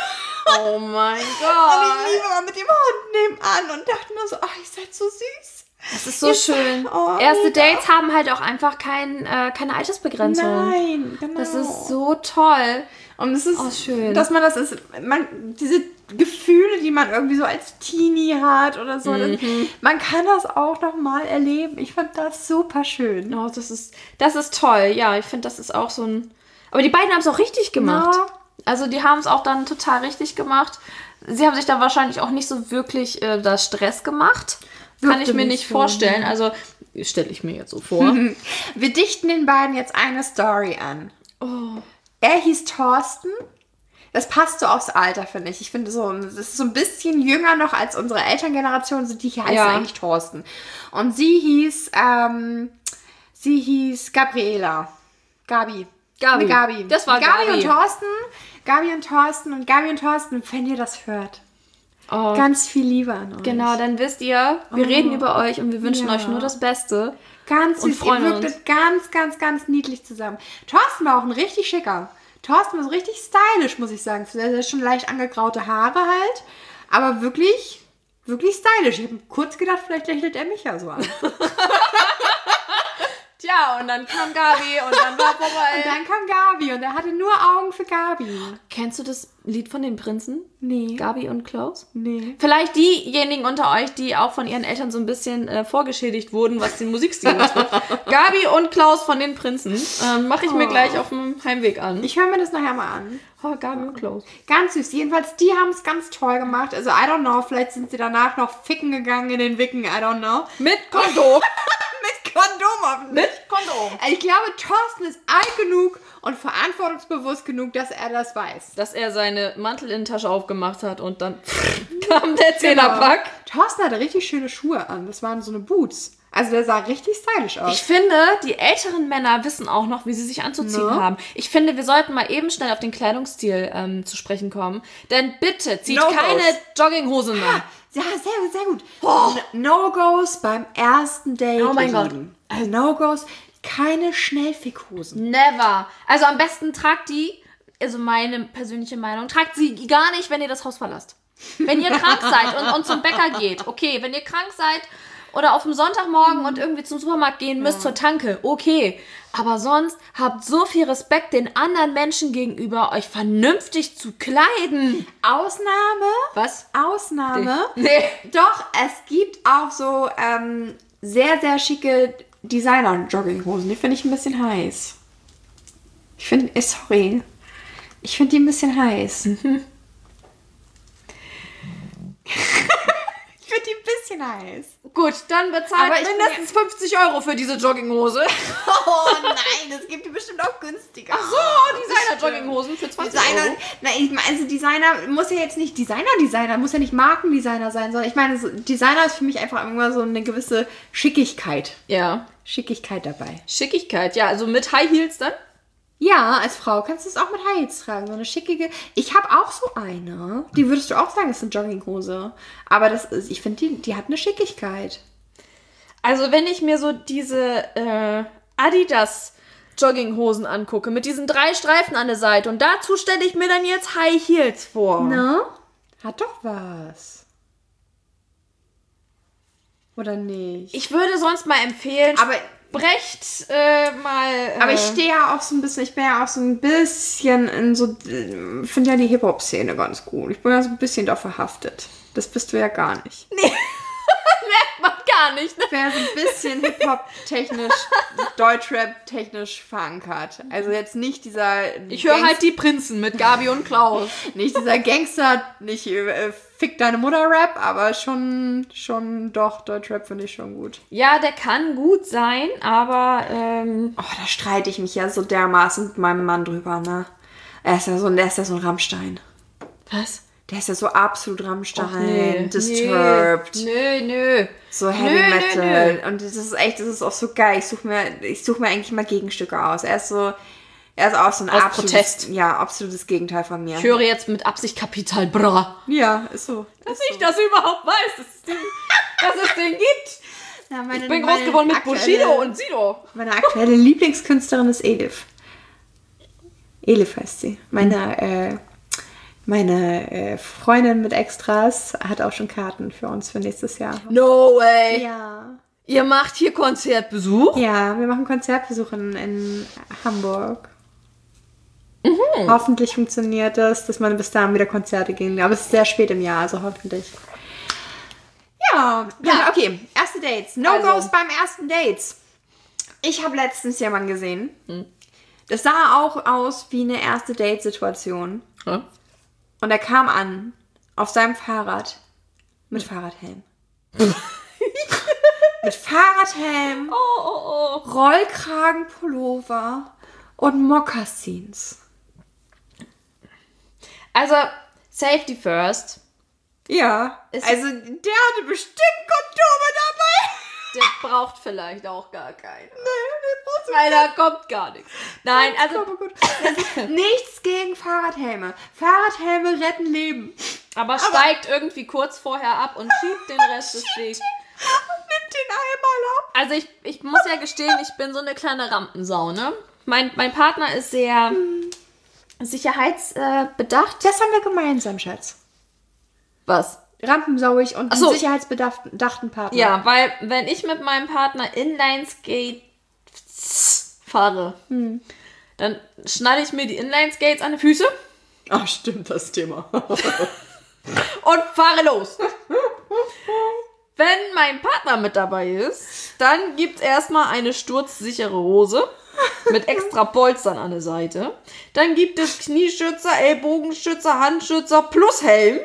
Oh mein Und ich Gott. lief immer mit dem Hund nebenan und dachte nur so, oh, ihr seid so süß. Das ist so Ihr schön. oh, Erste. Dates haben halt auch einfach kein, äh, keine Altersbegrenzung. Nein, genau. Das ist so toll. Und es ist Oh, schön. dass man das ist, man, diese Gefühle, die man irgendwie so als Teenie hat oder so, das, Mhm. man kann das auch noch mal erleben. Ich fand das super schön. Oh, das ist, das ist toll. Ja, ich finde, das ist auch so ein. Aber die beiden haben es auch richtig gemacht. Ja. Also die haben es auch dann total richtig gemacht. Sie haben sich dann wahrscheinlich auch nicht so wirklich äh, da Stress gemacht. Kann ich mir nicht so, vorstellen. Also stelle ich mir jetzt so vor. Wir dichten den beiden jetzt eine Story an. oh. Er hieß Thorsten. Das passt so aufs Alter, finde ich. Ich finde so, das ist so ein bisschen jünger noch als unsere Elterngeneration. So, die heißen Ja. eigentlich Thorsten. Und sie hieß, ähm, sie hieß Gabriela. Gabi. Gabi. Nee, Gabi. Das war Gabi. Gabi. und Thorsten. Gabi und Thorsten und Gabi und Thorsten, wenn ihr das hört. Oh. Ganz viel Liebe an euch. Genau, dann wisst ihr, wir reden über euch und wir wünschen Ja. euch nur das Beste. Ganz Und süß. Ihr freuen wirktet uns. ganz, ganz, ganz niedlich zusammen. Thorsten war auch ein richtig schicker. Thorsten war so richtig stylisch, muss ich sagen. Er hat schon leicht angegraute Haare halt. Aber wirklich, wirklich stylisch. Ich habe kurz gedacht, vielleicht lächelt er mich ja so an. Und Tja, und dann kam Gabi und dann war vorbei. dann kam Gabi und er hatte nur Augen für Gabi. Kennst du das Lied von den Prinzen? Nee. Gabi und Klaus? Nee. Vielleicht diejenigen unter euch, die auch von ihren Eltern so ein bisschen äh, vorgeschädigt wurden, was den Musikstil betrifft. Gabi und Klaus von den Prinzen. Ähm, Mache ich mir gleich auf dem Heimweg an. Ich höre mir das nachher mal an. Oh, Gabi und Klaus. Ganz süß. Jedenfalls, die haben es ganz toll gemacht. Also, I don't know. Vielleicht sind sie danach noch ficken gegangen in den Wicken. I don't know. Mit Kondom. Mit Kondom hoffentlich. Mit Kondom. Ich glaube, Thorsten ist alt genug und verantwortungsbewusst genug, dass er das weiß. Dass er seine Mantelinnentasche aufgemacht hat und dann kam der Zehnerpack. Thorsten hatte richtig schöne Schuhe an. Das waren so eine Boots. Also der sah richtig stylisch aus. Ich finde, die älteren Männer wissen auch noch, wie sie sich anzuziehen Ne? haben. Ich finde, wir sollten mal eben schnell auf den Kleidungsstil ähm, zu sprechen kommen. Denn bitte zieht No-Gos. keine Jogginghosen an. ja, sehr gut, sehr gut. No-Gos beim ersten Date. Oh mein Gott. Also No-Gos, keine Schnellfickhosen. Never. Also am besten tragt die, also meine persönliche Meinung, tragt sie gar nicht, wenn ihr das Haus verlasst. Wenn ihr krank seid und, und zum Bäcker geht, okay. Wenn ihr krank seid oder auf dem Sonntagmorgen und irgendwie zum Supermarkt gehen müsst zur Tanke, okay. Aber sonst habt so viel Respekt den anderen Menschen gegenüber, euch vernünftig zu kleiden. Ausnahme, Was? Ausnahme. Nee. Doch, es gibt auch so ähm, sehr, sehr schicke Designer-Jogginghosen. Die finde ich ein bisschen heiß. Ich finde, eh, sorry. Ich finde die ein bisschen heiß. ich finde die ein bisschen heiß. Gut, dann bezahlt Aber ich mindestens 50 Euro für diese Jogginghose. Oh nein, es gibt die bestimmt auch günstiger. Ach Oh, Designer-Jogginghosen für 20 Designer, Euro. meine, also Designer muss ja jetzt nicht Designer-Designer, muss ja nicht Markendesigner sein, sondern ich meine, so, Designer ist für mich einfach immer so eine gewisse Schickigkeit. Ja. Schickigkeit dabei. Schickigkeit, ja, also mit High Heels dann? Ja, als Frau kannst du es auch mit High Heels tragen, so eine schickige. Ich habe auch so eine. Die würdest du auch sagen, ist eine Jogginghose. Aber das ist, ich finde, die, die hat eine Schickigkeit. Also wenn ich mir so diese äh, Adidas Jogginghosen angucke, mit diesen drei Streifen an der Seite und dazu stelle ich mir dann jetzt High Heels vor. Ne? Hat doch was. Oder nicht? Ich würde sonst mal empfehlen, Aber- brecht äh, mal. Äh, Aber ich stehe ja auch so ein bisschen, ich bin ja auch so ein bisschen in so, äh, finde ja die Hip-Hop-Szene ganz gut. Ich bin ja so ein bisschen da verhaftet. Das bist du ja gar nicht. merkt man gar nicht. Ne? Ja so ein bisschen Hip-Hop-technisch, Deutschrap-technisch verankert. Also jetzt nicht dieser... Ich höre halt die Prinzen mit Gabi und Klaus. Nicht dieser Gangster, nicht äh, Fick deine Mutter-Rap, aber schon, schon doch, Deutschrap finde ich schon gut. Ja, der kann gut sein, aber ähm, Oh, da streite ich mich ja so dermaßen mit meinem Mann drüber, ne? Er ist ja so, er ist ja so ein Rammstein. was? Der ist ja so absolut Rammstein, Nee, Disturbed, Nö, nö. so Heavy Nö, nö, Metal. Und das ist echt, das ist auch so geil. Ich suche mir, ich suche mir eigentlich mal Gegenstücke aus. Er ist so, er ist auch so ein Aus absolutes, Protest. ja, absolutes Gegenteil von mir. Ich höre jetzt mit Absicht Kapital Bra. Ja, ist so. Dass ich das überhaupt weiß, dass es den, dass es den gibt. Ja, meine, Ich bin groß geworden mit Bushido und Sido. Meine aktuelle Lieblingskünstlerin ist Elif. Elif heißt sie. Meine, äh, meine äh, Freundin mit Extras hat auch schon Karten für uns für nächstes Jahr. No way. Ja. Ihr macht hier Konzertbesuch? Ja, wir machen Konzertbesuch in, in Hamburg. Mhm. Hoffentlich funktioniert das, dass man bis dahin wieder Konzerte gehen. Aber es ist sehr spät im Jahr, also hoffentlich. Ja, ja, okay. Erste Dates. No-Gos Also. beim ersten Dates. Ich habe letztens jemanden gesehen. Das sah auch aus wie eine erste Date-Situation. Ja. Und er kam an auf seinem Fahrrad mit Fahrradhelm. mit Fahrradhelm, Oh, oh, oh. Rollkragenpullover und Mokassins. Also, Safety first. Ja, also der hatte bestimmt Kondome dabei. Der braucht vielleicht auch gar keine. Nee, der braucht Weil da kommt gar nichts. Nein, also, Aber gut. Nichts gegen Fahrradhelme. Fahrradhelme retten Leben. aber steigt irgendwie kurz vorher ab und schiebt den Rest des Wegs. Nimm den einmal ab. Also ich, ich muss ja gestehen, ich bin so eine kleine Rampensau, ne? Mein, mein Partner ist sehr sicherheitsbedacht. Äh, bedacht. Das haben wir gemeinsam, Schatz. Was? Rampensauig und so. sicherheitsbedachten Partner. Ja, weil wenn ich mit meinem Partner Inline-Skate fahre, dann schnalle ich mir die Inline-Skates an die Füße Ach, stimmt, das Thema. und fahre los. Wenn mein Partner mit dabei ist, dann gibt es erstmal eine sturzsichere Hose mit extra Polstern an der Seite. Dann gibt es Knieschützer, Ellbogenschützer, Handschützer plus Helm.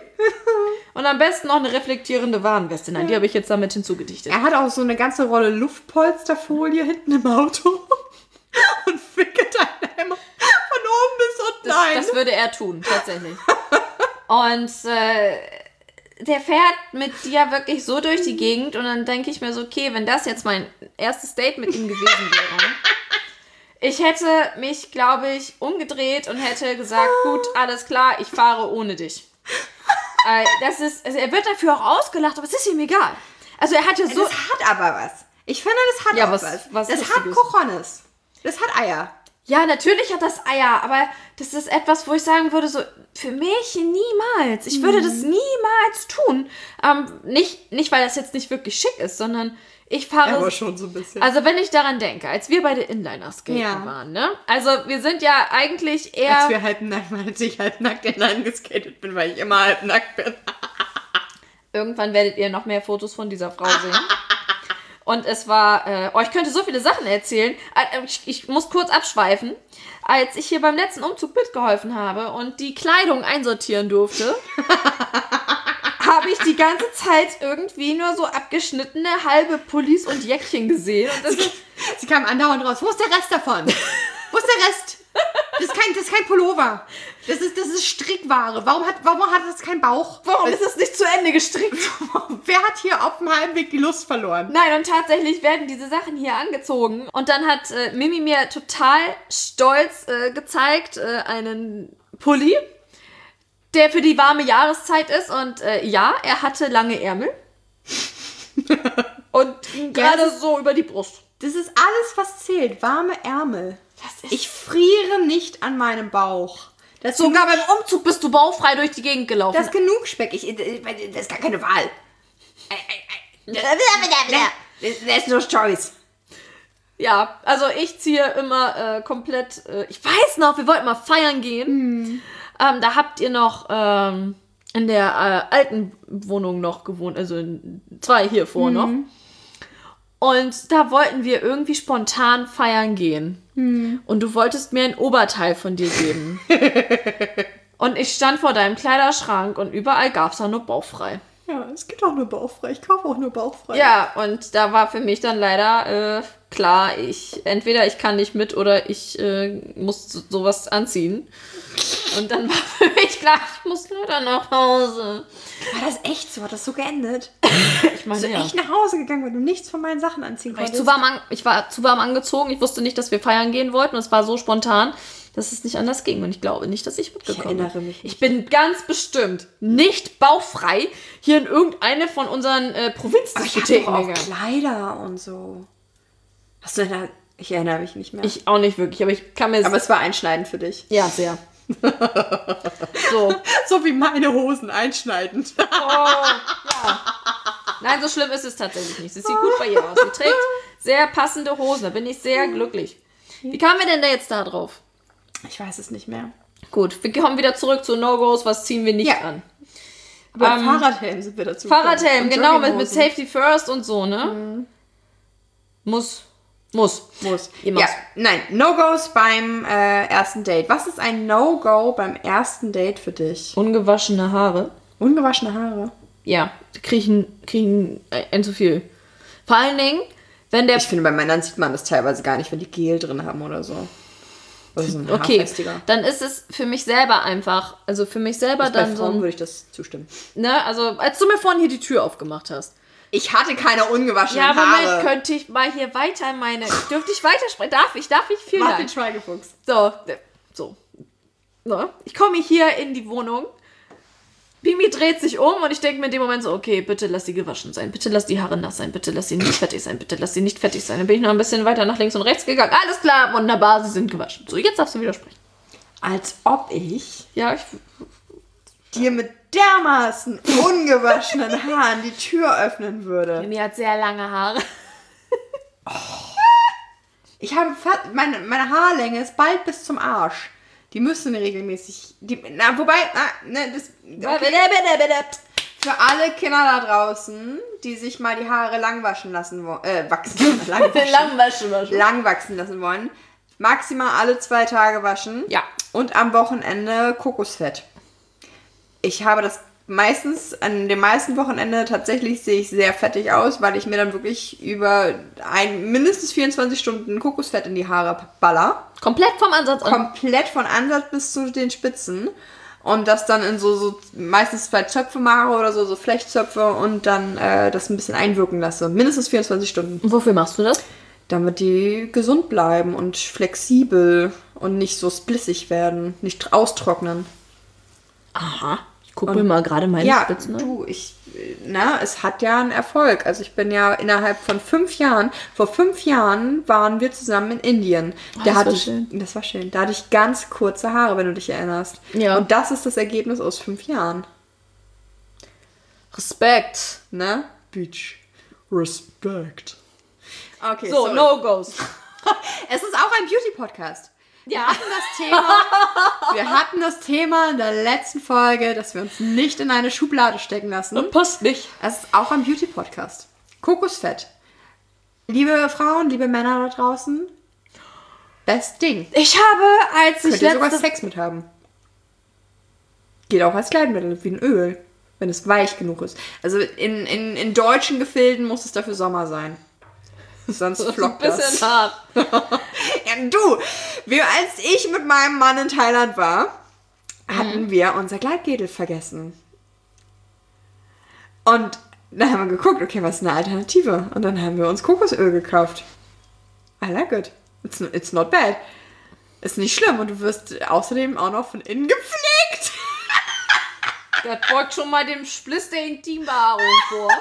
Und am besten noch eine reflektierende Warnweste. Nein, die habe ich jetzt damit hinzugedichtet. Er hat auch so eine ganze Rolle Luftpolsterfolie hinten im Auto und wickelt einen Helm von oben bis unten Das, ein. das würde er tun, tatsächlich. Und äh, der fährt mit dir wirklich so durch die Gegend und dann denke ich mir so, okay, wenn das jetzt mein erstes Date mit ihm gewesen wäre. Ich hätte mich, glaube ich, umgedreht und hätte gesagt, gut, alles klar, ich fahre ohne dich. Äh, das ist, also er wird dafür auch ausgelacht, aber es ist ihm egal. Also er hatte so... das hat aber was. Ich finde, das hat Ja, was- was. was das hat. Cojones. Das hat Eier. Ja, natürlich hat das Eier, aber das ist etwas, wo ich sagen würde, so, für mich niemals. Ich würde das niemals tun. Ähm, nicht, nicht, weil das jetzt nicht wirklich schick ist, sondern ich fahre. schon so ein bisschen. also, wenn ich daran denke, als wir beide Inliner skaten Ja. waren, ne? Also, wir sind ja eigentlich eher. Als wir halb nackt waren, als ich halb nackt hinein geskatet bin, weil ich immer halb nackt bin. Irgendwann werdet ihr noch mehr Fotos von dieser Frau sehen. Und es war, äh, oh, ich könnte so viele Sachen erzählen. Äh, Ich, ich muss kurz abschweifen. Als ich hier beim letzten Umzug mitgeholfen habe und die Kleidung einsortieren durfte, habe ich die ganze Zeit irgendwie nur so abgeschnittene halbe Pullis und Jäckchen gesehen. Und das ist, Sie kam andauernd raus. Wo ist der Rest davon? Wo ist der Rest? Das ist kein, das ist kein Pullover. Das ist, das ist Strickware. Warum hat, warum hat das keinen Bauch? warum ist es nicht zu Ende gestrickt? Wer hat hier auf dem halben Weg die Lust verloren? Nein, und tatsächlich werden diese Sachen hier angezogen. Und dann hat äh, Mimi mir total stolz äh, gezeigt, äh, einen Pulli, der für die warme Jahreszeit ist. Und äh, ja, er hatte lange Ärmel. und Ja, gerade so über die Brust. Das ist alles, was zählt. Warme Ärmel. Ich friere nicht an meinem Bauch. Das Sogar genug, beim Umzug bist du bauchfrei durch die Gegend gelaufen. das ist genug Speck. Ich, das ist gar keine Wahl. There's no choice. Ja, also ich ziehe immer äh, komplett. Äh, ich weiß noch, wir wollten mal feiern gehen. Ähm, da habt ihr noch ähm, in der äh, alten Wohnung noch gewohnt, also in zwei hier vor noch. Und da wollten wir irgendwie spontan feiern gehen. Und du wolltest mir ein Oberteil von dir geben. und ich stand vor deinem Kleiderschrank und überall gab es da nur bauchfrei. Ja, es geht auch nur bauchfrei. Ich kaufe auch nur bauchfrei. Ja, und da war für mich dann leider äh, klar, ich entweder ich kann nicht mit oder ich äh, muss so- sowas anziehen. Und dann war für mich klar, ich muss leider nach Hause. War das echt so? Hat das so geendet? Ich meine, Bist du ja. echt nach Hause gegangen, weil du nichts von meinen Sachen anziehen Weil ich, konntest? zu warm an, ich war zu warm angezogen. Ich wusste nicht, dass wir feiern gehen wollten. Und es war so spontan, dass es nicht anders ging. Und ich glaube nicht, dass ich mitgekommen erinnere bin. mich nicht. Ich bin ganz bestimmt nicht bauchfrei hier in irgendeine von unseren äh, ich hatte Provinzdiskotheken doch auch gegangen. Kleider und so. Hast du denn da... Ich erinnere mich nicht mehr. Ich auch nicht wirklich, aber ich kann mir... Aber es war einschneidend für dich. ja, sehr. So. So wie meine Hosen einschneidend. Nein, so schlimm ist es tatsächlich nicht. Sie sieht gut bei ihr aus. Sie trägt sehr passende Hosen. Da bin ich sehr glücklich. Wie kamen wir denn da jetzt da drauf? Ich weiß es nicht mehr. Gut, wir kommen wieder zurück zu No-Gos. Was ziehen wir nicht Ja. an? Aber Ähm, Fahrradhelm sind wir dazu Fahrradhelm, genau, mit, mit. Safety First und so, ne? Muss. Muss. Muss. Immer. Ja, nein, No-Gos beim äh, ersten Date. Was ist ein No-Go beim ersten Date für dich? Ungewaschene Haare. Ungewaschene Haare. Ja, die kriegen, kriegen ein zu viel. Vor allen Dingen, wenn der. Ich finde, bei Männern sieht man das teilweise gar nicht, wenn die Gel drin haben oder so. So ein Okay, dann ist es für mich selber einfach, also für mich selber Bei dann so Frauen ein, würde ich das zustimmen. ne, also als du mir vorhin hier die Tür aufgemacht hast. Ich hatte keine ungewaschenen Ja, Moment, Haare. könnte ich mal hier weiter meine, dürfte ich weitersprechen? Darf ich, darf ich? Vielen Martin Dank. Schweigefuchs. So, so. so. Ich komme hier in die Wohnung. Pimi dreht sich um und ich denke mir in dem Moment so, okay, bitte lass sie gewaschen sein, bitte lass die Haare nass sein, bitte lass sie nicht fertig sein, bitte lass sie nicht fertig sein. Dann bin ich noch ein bisschen weiter nach links und rechts gegangen. Alles klar, wunderbar, sie sind gewaschen. So, jetzt darfst du widersprechen. Als ob ich Ja, ich, dir mit dermaßen ungewaschenen Haaren die Tür öffnen würde. Pimi hat sehr lange Haare. Ich habe fa- meine, meine Haarlänge ist bald bis zum Arsch. Die müssen regelmäßig. Die, na, wobei, na, ne, das, okay. Für alle Kinder da draußen, die sich mal die Haare lang waschen lassen wollen, äh, wachsen, lang, waschen, Lang waschen, waschen. lang wachsen lassen wollen, maximal alle zwei Tage waschen. Ja. Und am Wochenende Kokosfett. Ich habe das meistens, an dem meisten Wochenende tatsächlich sehe ich sehr fettig aus, weil ich mir dann wirklich über ein, mindestens 24 Stunden Kokosfett in die Haare baller Komplett vom Ansatz an. komplett von Ansatz bis zu den Spitzen und das dann in so, so meistens zwei Zöpfe mache oder so, so Flechtzöpfe und dann äh, das ein bisschen einwirken lasse. Mindestens 24 Stunden. Und wofür machst du das? Damit die gesund bleiben und flexibel und nicht so splissig werden, nicht austrocknen. Aha. Gucke mir mal gerade meine ja, Spitzen an. du, ich, na, es hat ja einen Erfolg. Also ich bin ja innerhalb von fünf Jahren, vor fünf Jahren waren wir zusammen in Indien. Oh, da das hatte war ich, schön. Das war schön. Da hatte ich ganz kurze Haare, wenn du dich erinnerst. Ja. Und das ist das Ergebnis aus fünf Jahren. Respekt. Ne? Beach. Respect. Okay, So, No-Gos. Es ist auch ein Beauty-Podcast. Wir Ja. hatten das Thema, wir hatten das Thema in der letzten Folge, dass wir uns nicht in eine Schublade stecken lassen. Das passt nicht. Es ist auch ein Beauty-Podcast. Kokosfett. Liebe Frauen, liebe Männer da draußen, best Ding. Ich habe, als ich Könnt sogar letzte... Sex mit haben. Geht auch als Kleidmittel, wie ein Öl, wenn es weich genug ist. Also in, in, in deutschen Gefilden muss es dafür Sommer sein. Sonst Das ist ein flockt bisschen das. hart. Du, wir, als ich mit meinem Mann in Thailand war, hatten wir unser Gleitgel vergessen. Und dann haben wir geguckt, okay, was ist eine Alternative? Und dann haben wir uns Kokosöl gekauft. I like it. It's, it's not bad. Ist nicht schlimm und du wirst außerdem auch noch von innen gepflegt. Das beugt schon mal dem Spliss der Intimbehaarung vor.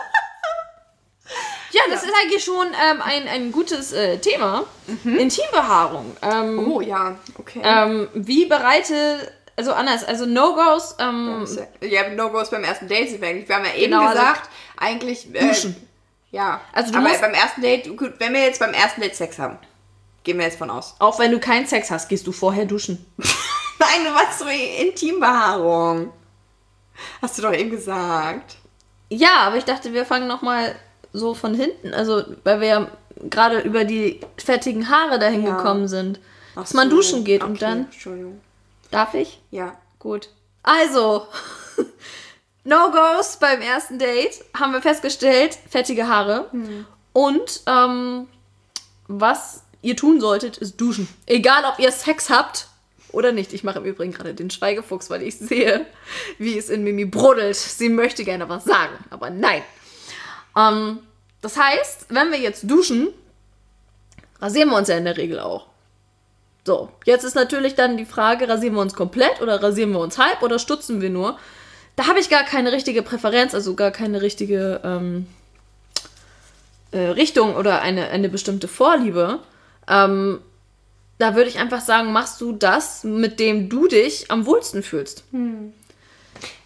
Ja, das ist eigentlich schon ähm, ein, ein gutes äh, Thema. Intimbehaarung. Ähm, Oh ja, okay. ähm, wie bereite, also anders, also No-Gos, ähm, ja, No-Gos beim ersten Date sind wir eigentlich. Wir haben ja eben Genau, also gesagt, eigentlich. Äh, Duschen. Ja. Also du aber musst- beim ersten Date, gut, wenn wir jetzt beim ersten Date Sex haben, gehen wir jetzt von aus. auch wenn du keinen Sex hast, gehst du vorher duschen. Nein, du machst so Intimbehaarung. Hast du doch eben gesagt. Ja, aber ich dachte, wir fangen nochmal so von hinten, also weil wir ja gerade über die fettigen Haare dahin Ja. gekommen sind. Ach Dass man so, duschen geht und okay, dann, Entschuldigung. darf ich? Ja. Gut. Also, No-Gos beim ersten Date haben wir festgestellt, fettige Haare. Und ähm, was ihr tun solltet, ist duschen. Egal, ob ihr Sex habt oder nicht. Ich mache im Übrigen gerade den Schweigefuchs, weil ich sehe, wie es in Mimi brodelt. Sie möchte gerne was sagen, aber nein. Ähm, das heißt, wenn wir jetzt duschen, rasieren wir uns ja in der Regel auch. So, jetzt ist natürlich dann die Frage, rasieren wir uns komplett oder rasieren wir uns halb oder stutzen wir nur? Da habe ich gar keine richtige Präferenz, also gar keine richtige ähm, äh, Richtung oder eine, eine bestimmte Vorliebe. Ähm, da würde ich einfach sagen, machst du das, mit dem du dich am wohlsten fühlst.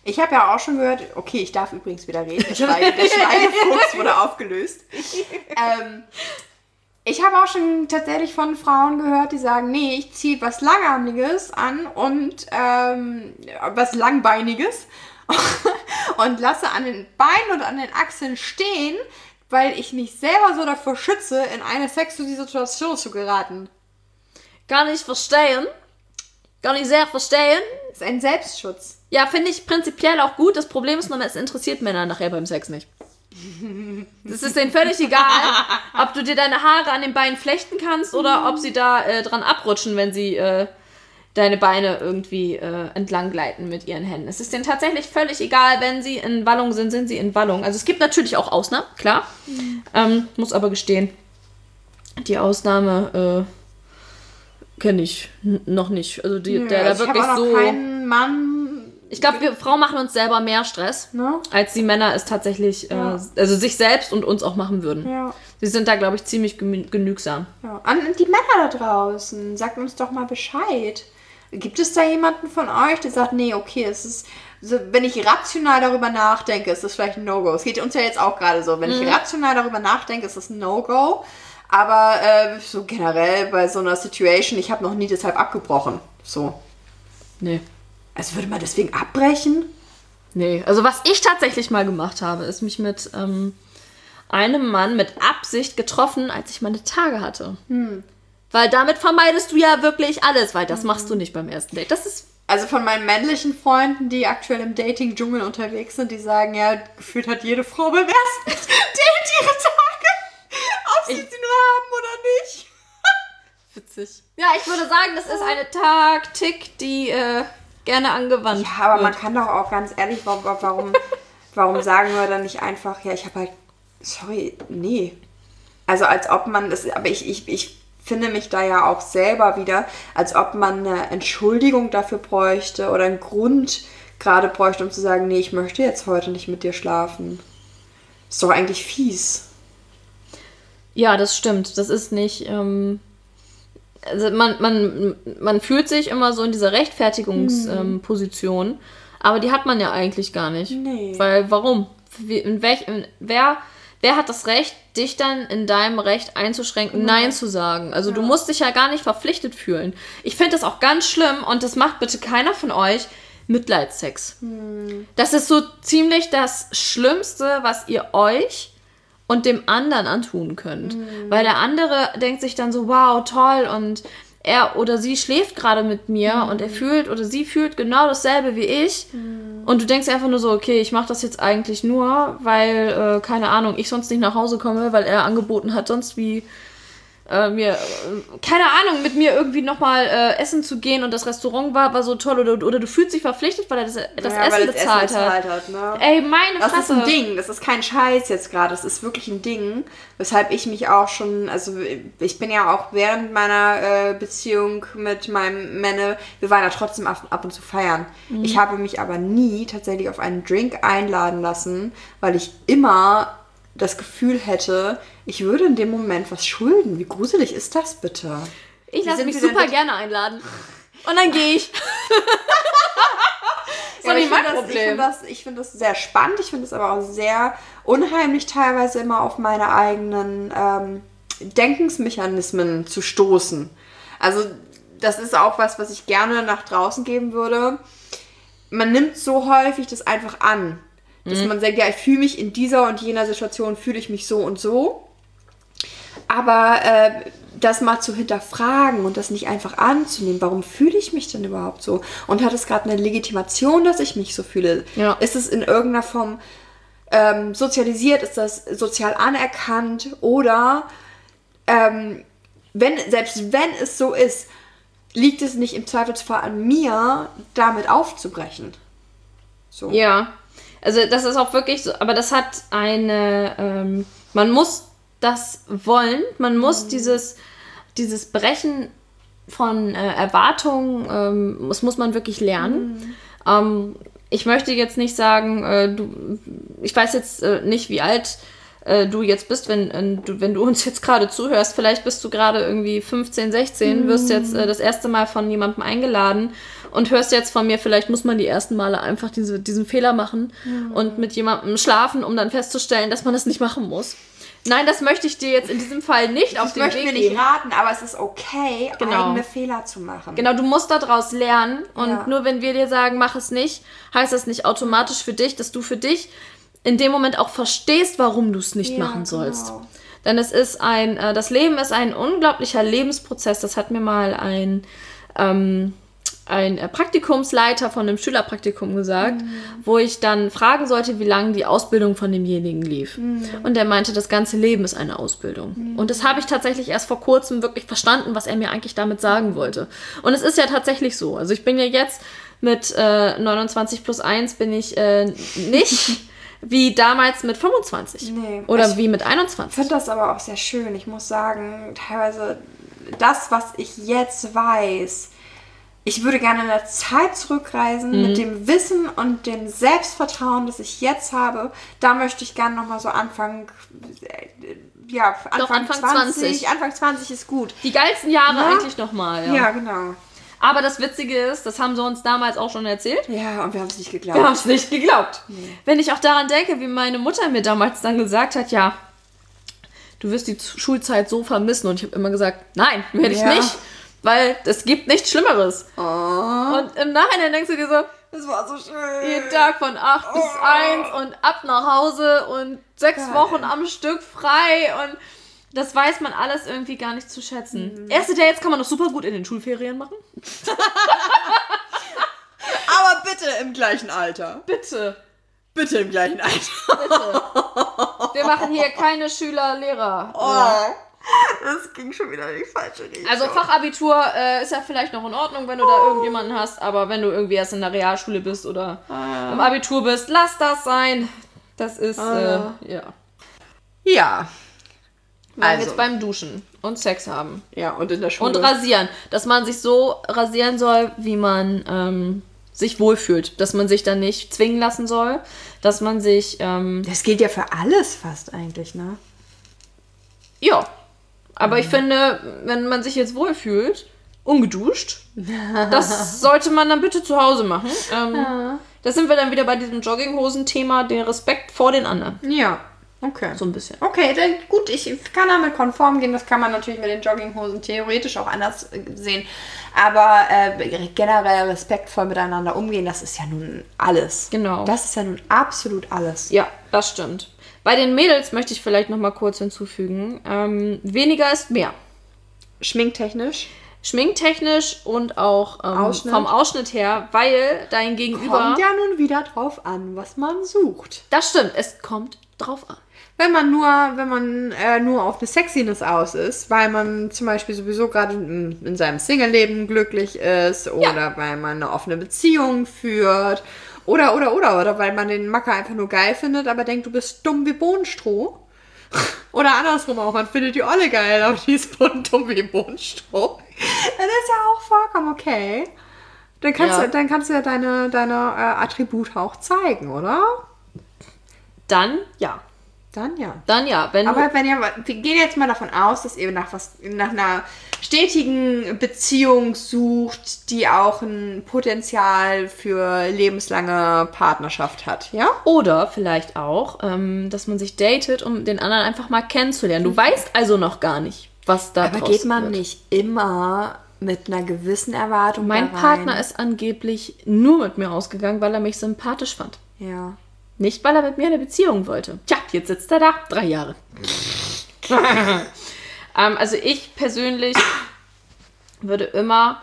Ich habe ja auch schon gehört, okay, ich darf übrigens wieder reden. Der, Schweige, der Schweigefuchs wurde aufgelöst. Ähm, ich habe auch schon tatsächlich von Frauen gehört, die sagen, nee, ich ziehe was Langarmiges an und ähm, was Langbeiniges und lasse an den Beinen und an den Achseln stehen, weil ich mich selber so davor schütze, in eine sexuelle Situation zu geraten. Kann ich verstehen. Kann ich sehr verstehen. Das ist ein Selbstschutz. Ja, finde ich prinzipiell auch gut. Das Problem ist nur, es interessiert Männer nachher beim Sex nicht. Das ist denen völlig egal, ob du dir deine Haare an den Beinen flechten kannst oder ob sie da äh, dran abrutschen, wenn sie äh, deine Beine irgendwie äh, entlang gleiten mit ihren Händen. Es ist denen tatsächlich völlig egal, wenn sie in Wallung sind, sind sie in Wallung. Also es gibt natürlich auch Ausnahmen, klar. Ähm, muss aber gestehen, die Ausnahme äh, kenne ich noch nicht. Also die, der da ich wirklich habe auch noch so. keinen Mann. Ich glaube, wir Frauen machen uns selber mehr Stress, Ne? als die Männer es tatsächlich, Ja. äh, also sich selbst und uns auch machen würden. Ja. Sie sind da, glaube ich, ziemlich genügsam. Ja. An die Männer da draußen, sagt uns doch mal Bescheid. Gibt es da jemanden von euch, der sagt, nee, okay, es ist, so, wenn ich rational darüber nachdenke, ist das vielleicht ein No-Go. Es geht uns ja jetzt auch gerade so. Wenn ich rational darüber nachdenke, ist das ein No-Go. Aber äh, so generell bei so einer Situation, ich habe noch nie deshalb abgebrochen. So. Nee. Also würde man deswegen abbrechen? Nee. Also was ich tatsächlich mal gemacht habe, ist mich mit ähm, einem Mann mit Absicht getroffen, als ich meine Tage hatte. Weil damit vermeidest du ja wirklich alles, weil das machst du nicht beim ersten Date. Das ist Also von meinen männlichen Freunden, die aktuell im Dating-Dschungel unterwegs sind, die sagen, ja, gefühlt hat jede Frau beim ersten Date ihre Tage. Ob sie sie nur haben oder nicht. witzig. Ja, ich würde sagen, das ist eine Taktik, die äh, gerne angewandt Ja, aber man wird. kann doch auch ganz ehrlich, warum, warum, warum sagen wir dann nicht einfach, ja, ich habe halt, sorry, nee. Also als ob man das, aber ich, ich, ich finde mich da ja auch selber wieder, als ob man eine Entschuldigung dafür bräuchte oder einen Grund gerade bräuchte, um zu sagen, nee, ich möchte jetzt heute nicht mit dir schlafen. Ist doch eigentlich fies. Ja, das stimmt. Das ist nicht. Ähm, also man, man, man fühlt sich immer so in dieser Rechtfertigungsposition, ähm, Position, aber die hat man ja eigentlich gar nicht. Nee. Weil warum? Wie, in welch, in, wer, wer hat das Recht, dich dann in deinem Recht einzuschränken, Nein zu sagen? Also du musst dich ja gar nicht verpflichtet fühlen. Ich finde das auch ganz schlimm und das macht bitte keiner von euch. Mitleidssex. Das ist so ziemlich das Schlimmste, was ihr euch und dem anderen antun könnt. Weil der andere denkt sich dann so, wow, toll, und er oder sie schläft gerade mit mir und er fühlt oder sie fühlt genau dasselbe wie ich. Und du denkst einfach nur so, okay, ich mache das jetzt eigentlich nur, weil, äh, keine Ahnung, ich sonst nicht nach Hause komme, weil er angeboten hat, sonst wie äh, mir, äh, keine Ahnung, mit mir irgendwie nochmal äh, essen zu gehen und das Restaurant war, war so toll oder, oder du fühlst dich verpflichtet, weil er das, das Ja, Essen weil bezahlt hat. hat ne? Ey, meine Das ist Fresse. ein Ding, das ist kein Scheiß jetzt gerade, das ist wirklich ein Ding, weshalb ich mich auch schon, also ich bin ja auch während meiner äh, Beziehung mit meinem Männer, wir waren ja trotzdem ab, ab und zu feiern. Ich habe mich aber nie tatsächlich auf einen Drink einladen lassen, weil ich immer das Gefühl hätte, ich würde in dem Moment was schulden. Wie gruselig ist das bitte? Ich lasse mich super gerne einladen. Und dann gehe ich. ist Ja, doch aber nicht ich mein finde das, ich finde das, ich finde das sehr spannend. Ich finde es aber auch sehr unheimlich, teilweise immer auf meine eigenen ähm, Denkensmechanismen zu stoßen. Also, das ist auch was, was ich gerne nach draußen geben würde. Man nimmt so häufig das einfach an. Dass man sagt, ja, ich fühle mich in dieser und jener Situation, fühle ich mich so und so. Aber äh, das mal zu hinterfragen und das nicht einfach anzunehmen, warum fühle ich mich denn überhaupt so? Und hat es gerade eine Legitimation, dass ich mich so fühle? Ja. Ist es in irgendeiner Form ähm, sozialisiert? Ist das sozial anerkannt? Oder ähm, wenn, selbst wenn es so ist, liegt es nicht im Zweifelsfall an mir, damit aufzubrechen. So. Ja. Also das ist auch wirklich so, aber das hat eine, ähm, man muss das wollen, man muss Mhm. dieses, dieses Brechen von äh, Erwartungen, ähm, das muss man wirklich lernen. Mhm. Ähm, ich möchte jetzt nicht sagen, äh, du, ich weiß jetzt äh, nicht, wie alt äh, du jetzt bist, wenn, äh, du, wenn du uns jetzt gerade zuhörst. Vielleicht bist du gerade irgendwie 15, 16, wirst jetzt äh, das erste Mal von jemandem eingeladen und hörst jetzt von mir, vielleicht muss man die ersten Male einfach diese, diesen Fehler machen und mit jemandem schlafen, um dann festzustellen, dass man das nicht machen muss. Nein, das möchte ich dir jetzt in diesem Fall nicht auf Ich den möchte Weg mir nicht geben. raten, aber es ist okay, Genau. eigene Fehler zu machen. Genau, du musst daraus lernen und Ja. nur wenn wir dir sagen, mach es nicht, heißt das nicht automatisch für dich, dass du für dich in dem Moment auch verstehst, warum du es nicht Ja, machen sollst. genau. Denn es ist ein, äh, das Leben ist ein unglaublicher Lebensprozess. Das hat mir mal ein, ähm, ein äh, Praktikumsleiter von einem Schülerpraktikum gesagt, Mhm. wo ich dann fragen sollte, wie lange die Ausbildung von demjenigen lief. Mhm. Und der meinte, das ganze Leben ist eine Ausbildung. Und das habe ich tatsächlich erst vor kurzem wirklich verstanden, was er mir eigentlich damit sagen wollte. Und es ist ja tatsächlich so. Also ich bin ja jetzt mit äh, 29 plus 1 bin ich äh, nicht wie damals mit 25. Nee. Oder Ich- wie mit Ich 21. finde das aber auch sehr schön. Ich muss sagen, teilweise das, was ich jetzt weiß, ich würde gerne in der Zeit zurückreisen Mhm. mit dem Wissen und dem Selbstvertrauen, das ich jetzt habe. Da möchte ich gerne nochmal so Anfang, äh, ja, Anfang, Anfang 20. 20. Anfang 20 ist gut. Die geilsten Jahre Ja. eigentlich nochmal. Ja. Ja, genau. Aber das Witzige ist, das haben sie uns damals auch schon erzählt. Ja, und wir haben es nicht Wir geglaubt. haben es nicht geglaubt. Wenn ich auch daran denke, wie meine Mutter mir damals dann gesagt hat, ja, du wirst die Schulzeit so vermissen. Und ich habe immer gesagt, nein, werde ich Ja. nicht. Weil es gibt nichts Schlimmeres. Oh, Und im Nachhinein denkst du dir so, das war so schön. jeden Tag von 8 bis 1 und ab nach Hause und sechs Geil. Wochen am Stück frei und das weiß man alles irgendwie gar nicht zu schätzen. Erste Dates kann man noch super gut in den Schulferien machen. Aber bitte im gleichen Alter. Bitte, Bitte im gleichen Alter. bitte. Wir machen hier keine Schüler-Lehrer. Oh, das ging schon wieder in die falsche Richtung. Also Fachabitur äh, ist ja vielleicht noch in Ordnung, wenn du da irgendjemanden hast, aber wenn du irgendwie erst in der Realschule bist oder im Abitur bist, lass das sein. Das ist, Ah. äh, ja. ja. Wir waren Also. jetzt beim Duschen und Sex haben. Ja, und in der Schule. Und rasieren. Dass man sich so rasieren soll, wie man ähm, sich wohlfühlt. Dass man sich dann nicht zwingen lassen soll. Dass man sich, ähm, das gilt ja für alles fast eigentlich, ne? ja. Aber ich finde, wenn man sich jetzt wohlfühlt, ungeduscht, das sollte man dann bitte zu Hause machen. Ähm, Da sind wir dann wieder bei diesem Jogginghosen-Thema, der Respekt vor den anderen. Ja. Okay. So ein bisschen. Okay, dann gut, ich kann damit konform gehen. Das kann man natürlich mit den Jogginghosen theoretisch auch anders äh, sehen. Aber äh, generell respektvoll miteinander umgehen, das ist ja nun alles. Genau. Das ist ja nun absolut alles. Ja, das stimmt. Bei den Mädels möchte ich vielleicht noch mal kurz hinzufügen. Ähm, weniger ist mehr. Schminktechnisch. Schminktechnisch und auch ähm, Ausschnitt. vom Ausschnitt her, weil dein Gegenüber. Kommt ja nun wieder drauf an, was man sucht. Das stimmt, es kommt drauf an. Wenn man nur, wenn man äh, nur auf eine Sexiness aus ist, weil man zum Beispiel sowieso gerade in, in seinem Single-Leben glücklich ist oder weil man eine offene Beziehung führt oder, oder, oder, oder weil man den Macker einfach nur geil findet, aber denkt, du bist dumm wie Bohnenstroh. Oder andersrum auch, man findet die Olle geil, aber die ist dumm wie Bohnenstroh. Das ist ja auch vollkommen okay. Dann kannst, Ja. du, dann kannst du ja deine, deine äh, Attribute auch zeigen, oder? Dann ja. Dann ja. Dann ja. Wenn Aber wenn ihr, wir gehen jetzt mal davon aus, dass ihr nach was, nach einer stetigen Beziehung sucht, die auch ein Potenzial für lebenslange Partnerschaft hat, ja? oder vielleicht auch, ähm, dass man sich datet, um den anderen einfach mal kennenzulernen. Du weißt also noch gar nicht, was da Aber draus geht man wird. nicht immer mit einer gewissen Erwartung Mein? Partner ist angeblich nur mit mir ausgegangen, weil er mich sympathisch fand. Ja. Nicht, weil er mit mir eine Beziehung wollte. Tja, jetzt sitzt er da. Drei Jahre. ähm, also ich persönlich würde immer,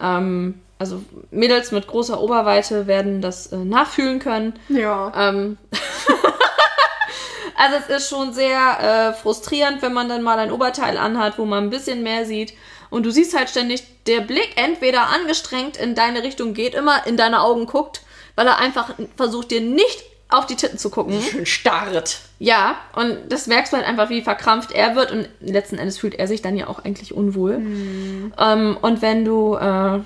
ähm, also Mädels mit großer Oberweite werden das äh, nachfühlen können. Ja. Ähm, Also es ist schon sehr äh, frustrierend, wenn man dann mal ein Oberteil anhat, wo man ein bisschen mehr sieht. Und du siehst halt ständig, der Blick entweder angestrengt in deine Richtung geht, immer in deine Augen guckt, weil er einfach versucht, dir nicht auf die Titten zu gucken. Schön starret. Ja, und das merkst du halt einfach, wie verkrampft er wird. Und letzten Endes fühlt er sich dann ja auch eigentlich unwohl. Ähm, und wenn du äh,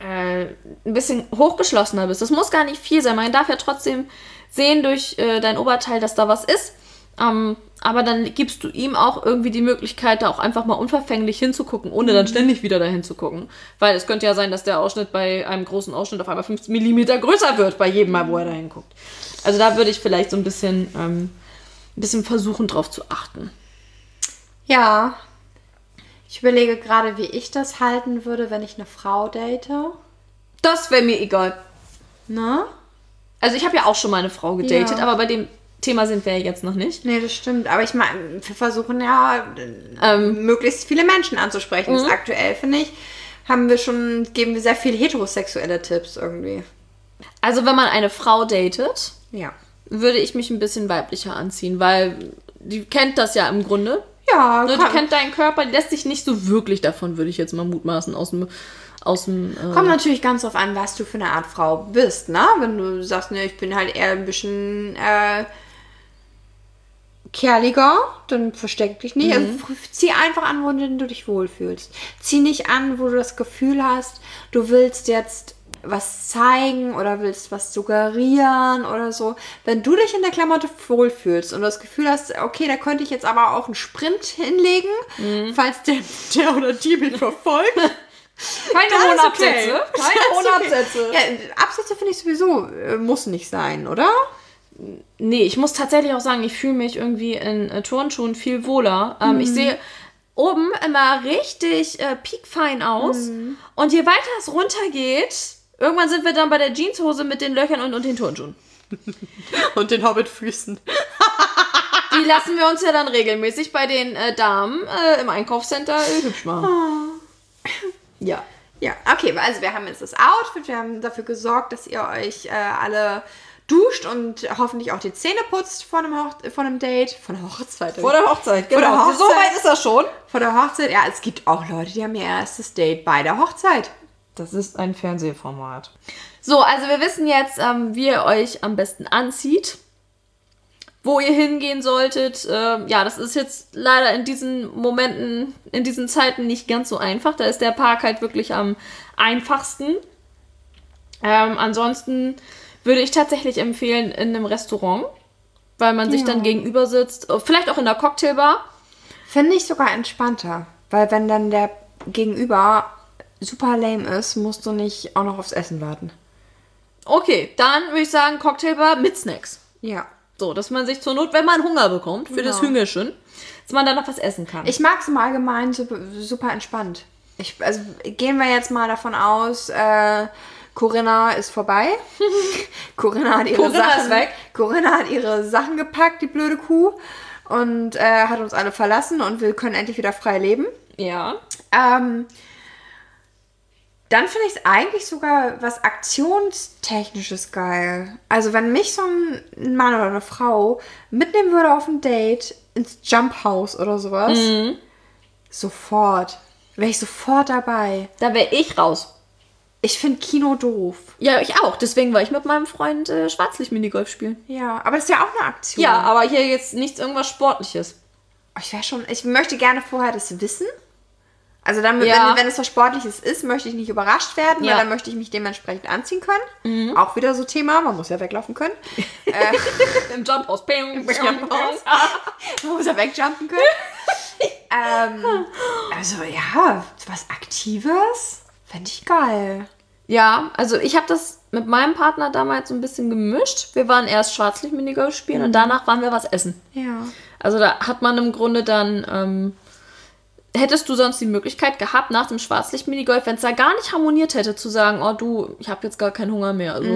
äh, ein bisschen hochgeschlossener bist, das muss gar nicht viel sein. Man darf ja trotzdem sehen durch äh, dein Oberteil, dass da was ist. Ähm, aber dann gibst du ihm auch irgendwie die Möglichkeit, da auch einfach mal unverfänglich hinzugucken, ohne dann ständig wieder dahin zu gucken. Weil es könnte ja sein, dass der Ausschnitt bei einem großen Ausschnitt auf einmal 15 mm größer wird, bei jedem Mal, wo er da hinguckt. Also da würde ich vielleicht so ein bisschen, ähm, ein bisschen versuchen, drauf zu achten. Ja. Ich überlege gerade, wie ich das halten würde, wenn ich eine Frau date. Das wäre mir egal. Ne? Also ich habe ja auch schon mal eine Frau gedatet, Ja. aber bei dem Thema sind wir jetzt noch nicht. Nee, das stimmt. Aber ich meine, wir versuchen ja Ähm, möglichst viele Menschen anzusprechen. Das aktuell, finde ich, haben wir schon, geben wir sehr viele heterosexuelle Tipps irgendwie. also wenn man eine Frau datet, Ja. würde ich mich ein bisschen weiblicher anziehen, weil die kennt das ja im Grunde. Ja, Ne, die kennt deinen Körper, die lässt sich nicht so wirklich davon, würde ich jetzt mal mutmaßen, aus dem. Aus dem äh, kommt natürlich ganz drauf an, was du für eine Art Frau bist, ne? Wenn du sagst, ne, ich bin halt eher ein bisschen äh, kerliger, dann versteck dich nicht. Also, zieh einfach an, wo du dich wohlfühlst. Zieh nicht an, wo du das Gefühl hast, du willst jetzt was zeigen oder willst was suggerieren oder so. Wenn du dich in der Klamotte wohlfühlst und das Gefühl hast, okay, da könnte ich jetzt aber auch einen Sprint hinlegen, falls der, der oder die mich verfolgt. keine ist okay. Absätze. Keine ist okay. Absätze. Ja, Absätze finde ich sowieso, äh, muss nicht sein, oder? Nee, ich muss tatsächlich auch sagen, ich fühle mich irgendwie in äh, Turnschuhen viel wohler. Ähm, Ich sehe oben immer richtig äh, piekfein aus. Und je weiter es runtergeht, irgendwann sind wir dann bei der Jeanshose mit den Löchern und, und den Turnschuhen. Und den Hobbitfüßen. Die lassen wir uns ja dann regelmäßig bei den äh, Damen äh, im Einkaufscenter äh, hübsch machen. Ja. Ja, okay, also wir haben jetzt das Outfit, wir haben dafür gesorgt, dass ihr euch äh, alle duscht und hoffentlich auch die Zähne putzt vor einem, Hoch vor einem Date. Vor der Hochzeit. Vor der Hochzeit, Vor der genau. Hochzeit. So weit ist das schon. Vor der Hochzeit, ja, es gibt auch Leute, die haben ihr erstes Date bei der Hochzeit. Das ist ein Fernsehformat. So, also wir wissen jetzt, ähm, wie ihr euch am besten anzieht. Wo ihr hingehen solltet. Ähm, ja, das ist jetzt leider in diesen Momenten, in diesen Zeiten nicht ganz so einfach. Da ist der Park halt wirklich am einfachsten. Ähm, ansonsten würde ich tatsächlich empfehlen in einem Restaurant, weil man sich Ja. dann gegenüber sitzt. Vielleicht auch in der Cocktailbar. Finde ich sogar entspannter, weil wenn dann der Gegenüber super lame ist, musst du nicht auch noch aufs Essen warten. Okay, dann würde ich sagen Cocktailbar mit Snacks. Ja. So, dass man sich zur Not, wenn man Hunger bekommt, für das Genau. Hüngerchen, dass man dann noch was essen kann. Ich mag es im Allgemeinen super, super entspannt. Ich, also gehen wir jetzt mal davon aus, äh, Corinna ist vorbei. Corinna hat ihre Corinna Sachen weg. Corinna hat ihre Sachen gepackt, die blöde Kuh, und äh, hat uns alle verlassen und wir können endlich wieder frei leben. ja. Ähm, dann finde ich es eigentlich sogar was Aktionstechnisches geil. Also wenn mich so ein Mann oder eine Frau mitnehmen würde auf ein Date ins Jump House oder sowas, sofort. Wäre ich sofort dabei. Da wäre ich raus. Ich finde Kino doof. Ja, ich auch. Deswegen war ich mit meinem Freund äh, Schwarzlicht-Minigolf spielen. Ja, aber das ist ja auch eine Aktion. Ja, aber hier jetzt nichts irgendwas Sportliches. Ich wäre schon, ich möchte gerne vorher das wissen. Also dann, Ja. wenn, wenn es was Sportliches ist, möchte ich nicht überrascht werden, Ja. weil dann möchte ich mich dementsprechend anziehen können. Auch wieder so Thema, man muss ja weglaufen können. äh, Im Jump aus. Ping, Jump aus. man muss ja wegjumpen können. ähm, also ja, was Aktives fände ich geil. Ja, also ich habe das mit meinem Partner damals so ein bisschen gemischt. Wir waren erst Schwarzlicht-Minigolf spielen und danach waren wir was essen. Ja. Also da hat man im Grunde dann, ähm, hättest du sonst die Möglichkeit gehabt, nach dem Schwarzlicht-Minigolf, wenn es da gar nicht harmoniert hätte, zu sagen, oh du, ich habe jetzt gar keinen Hunger mehr. Also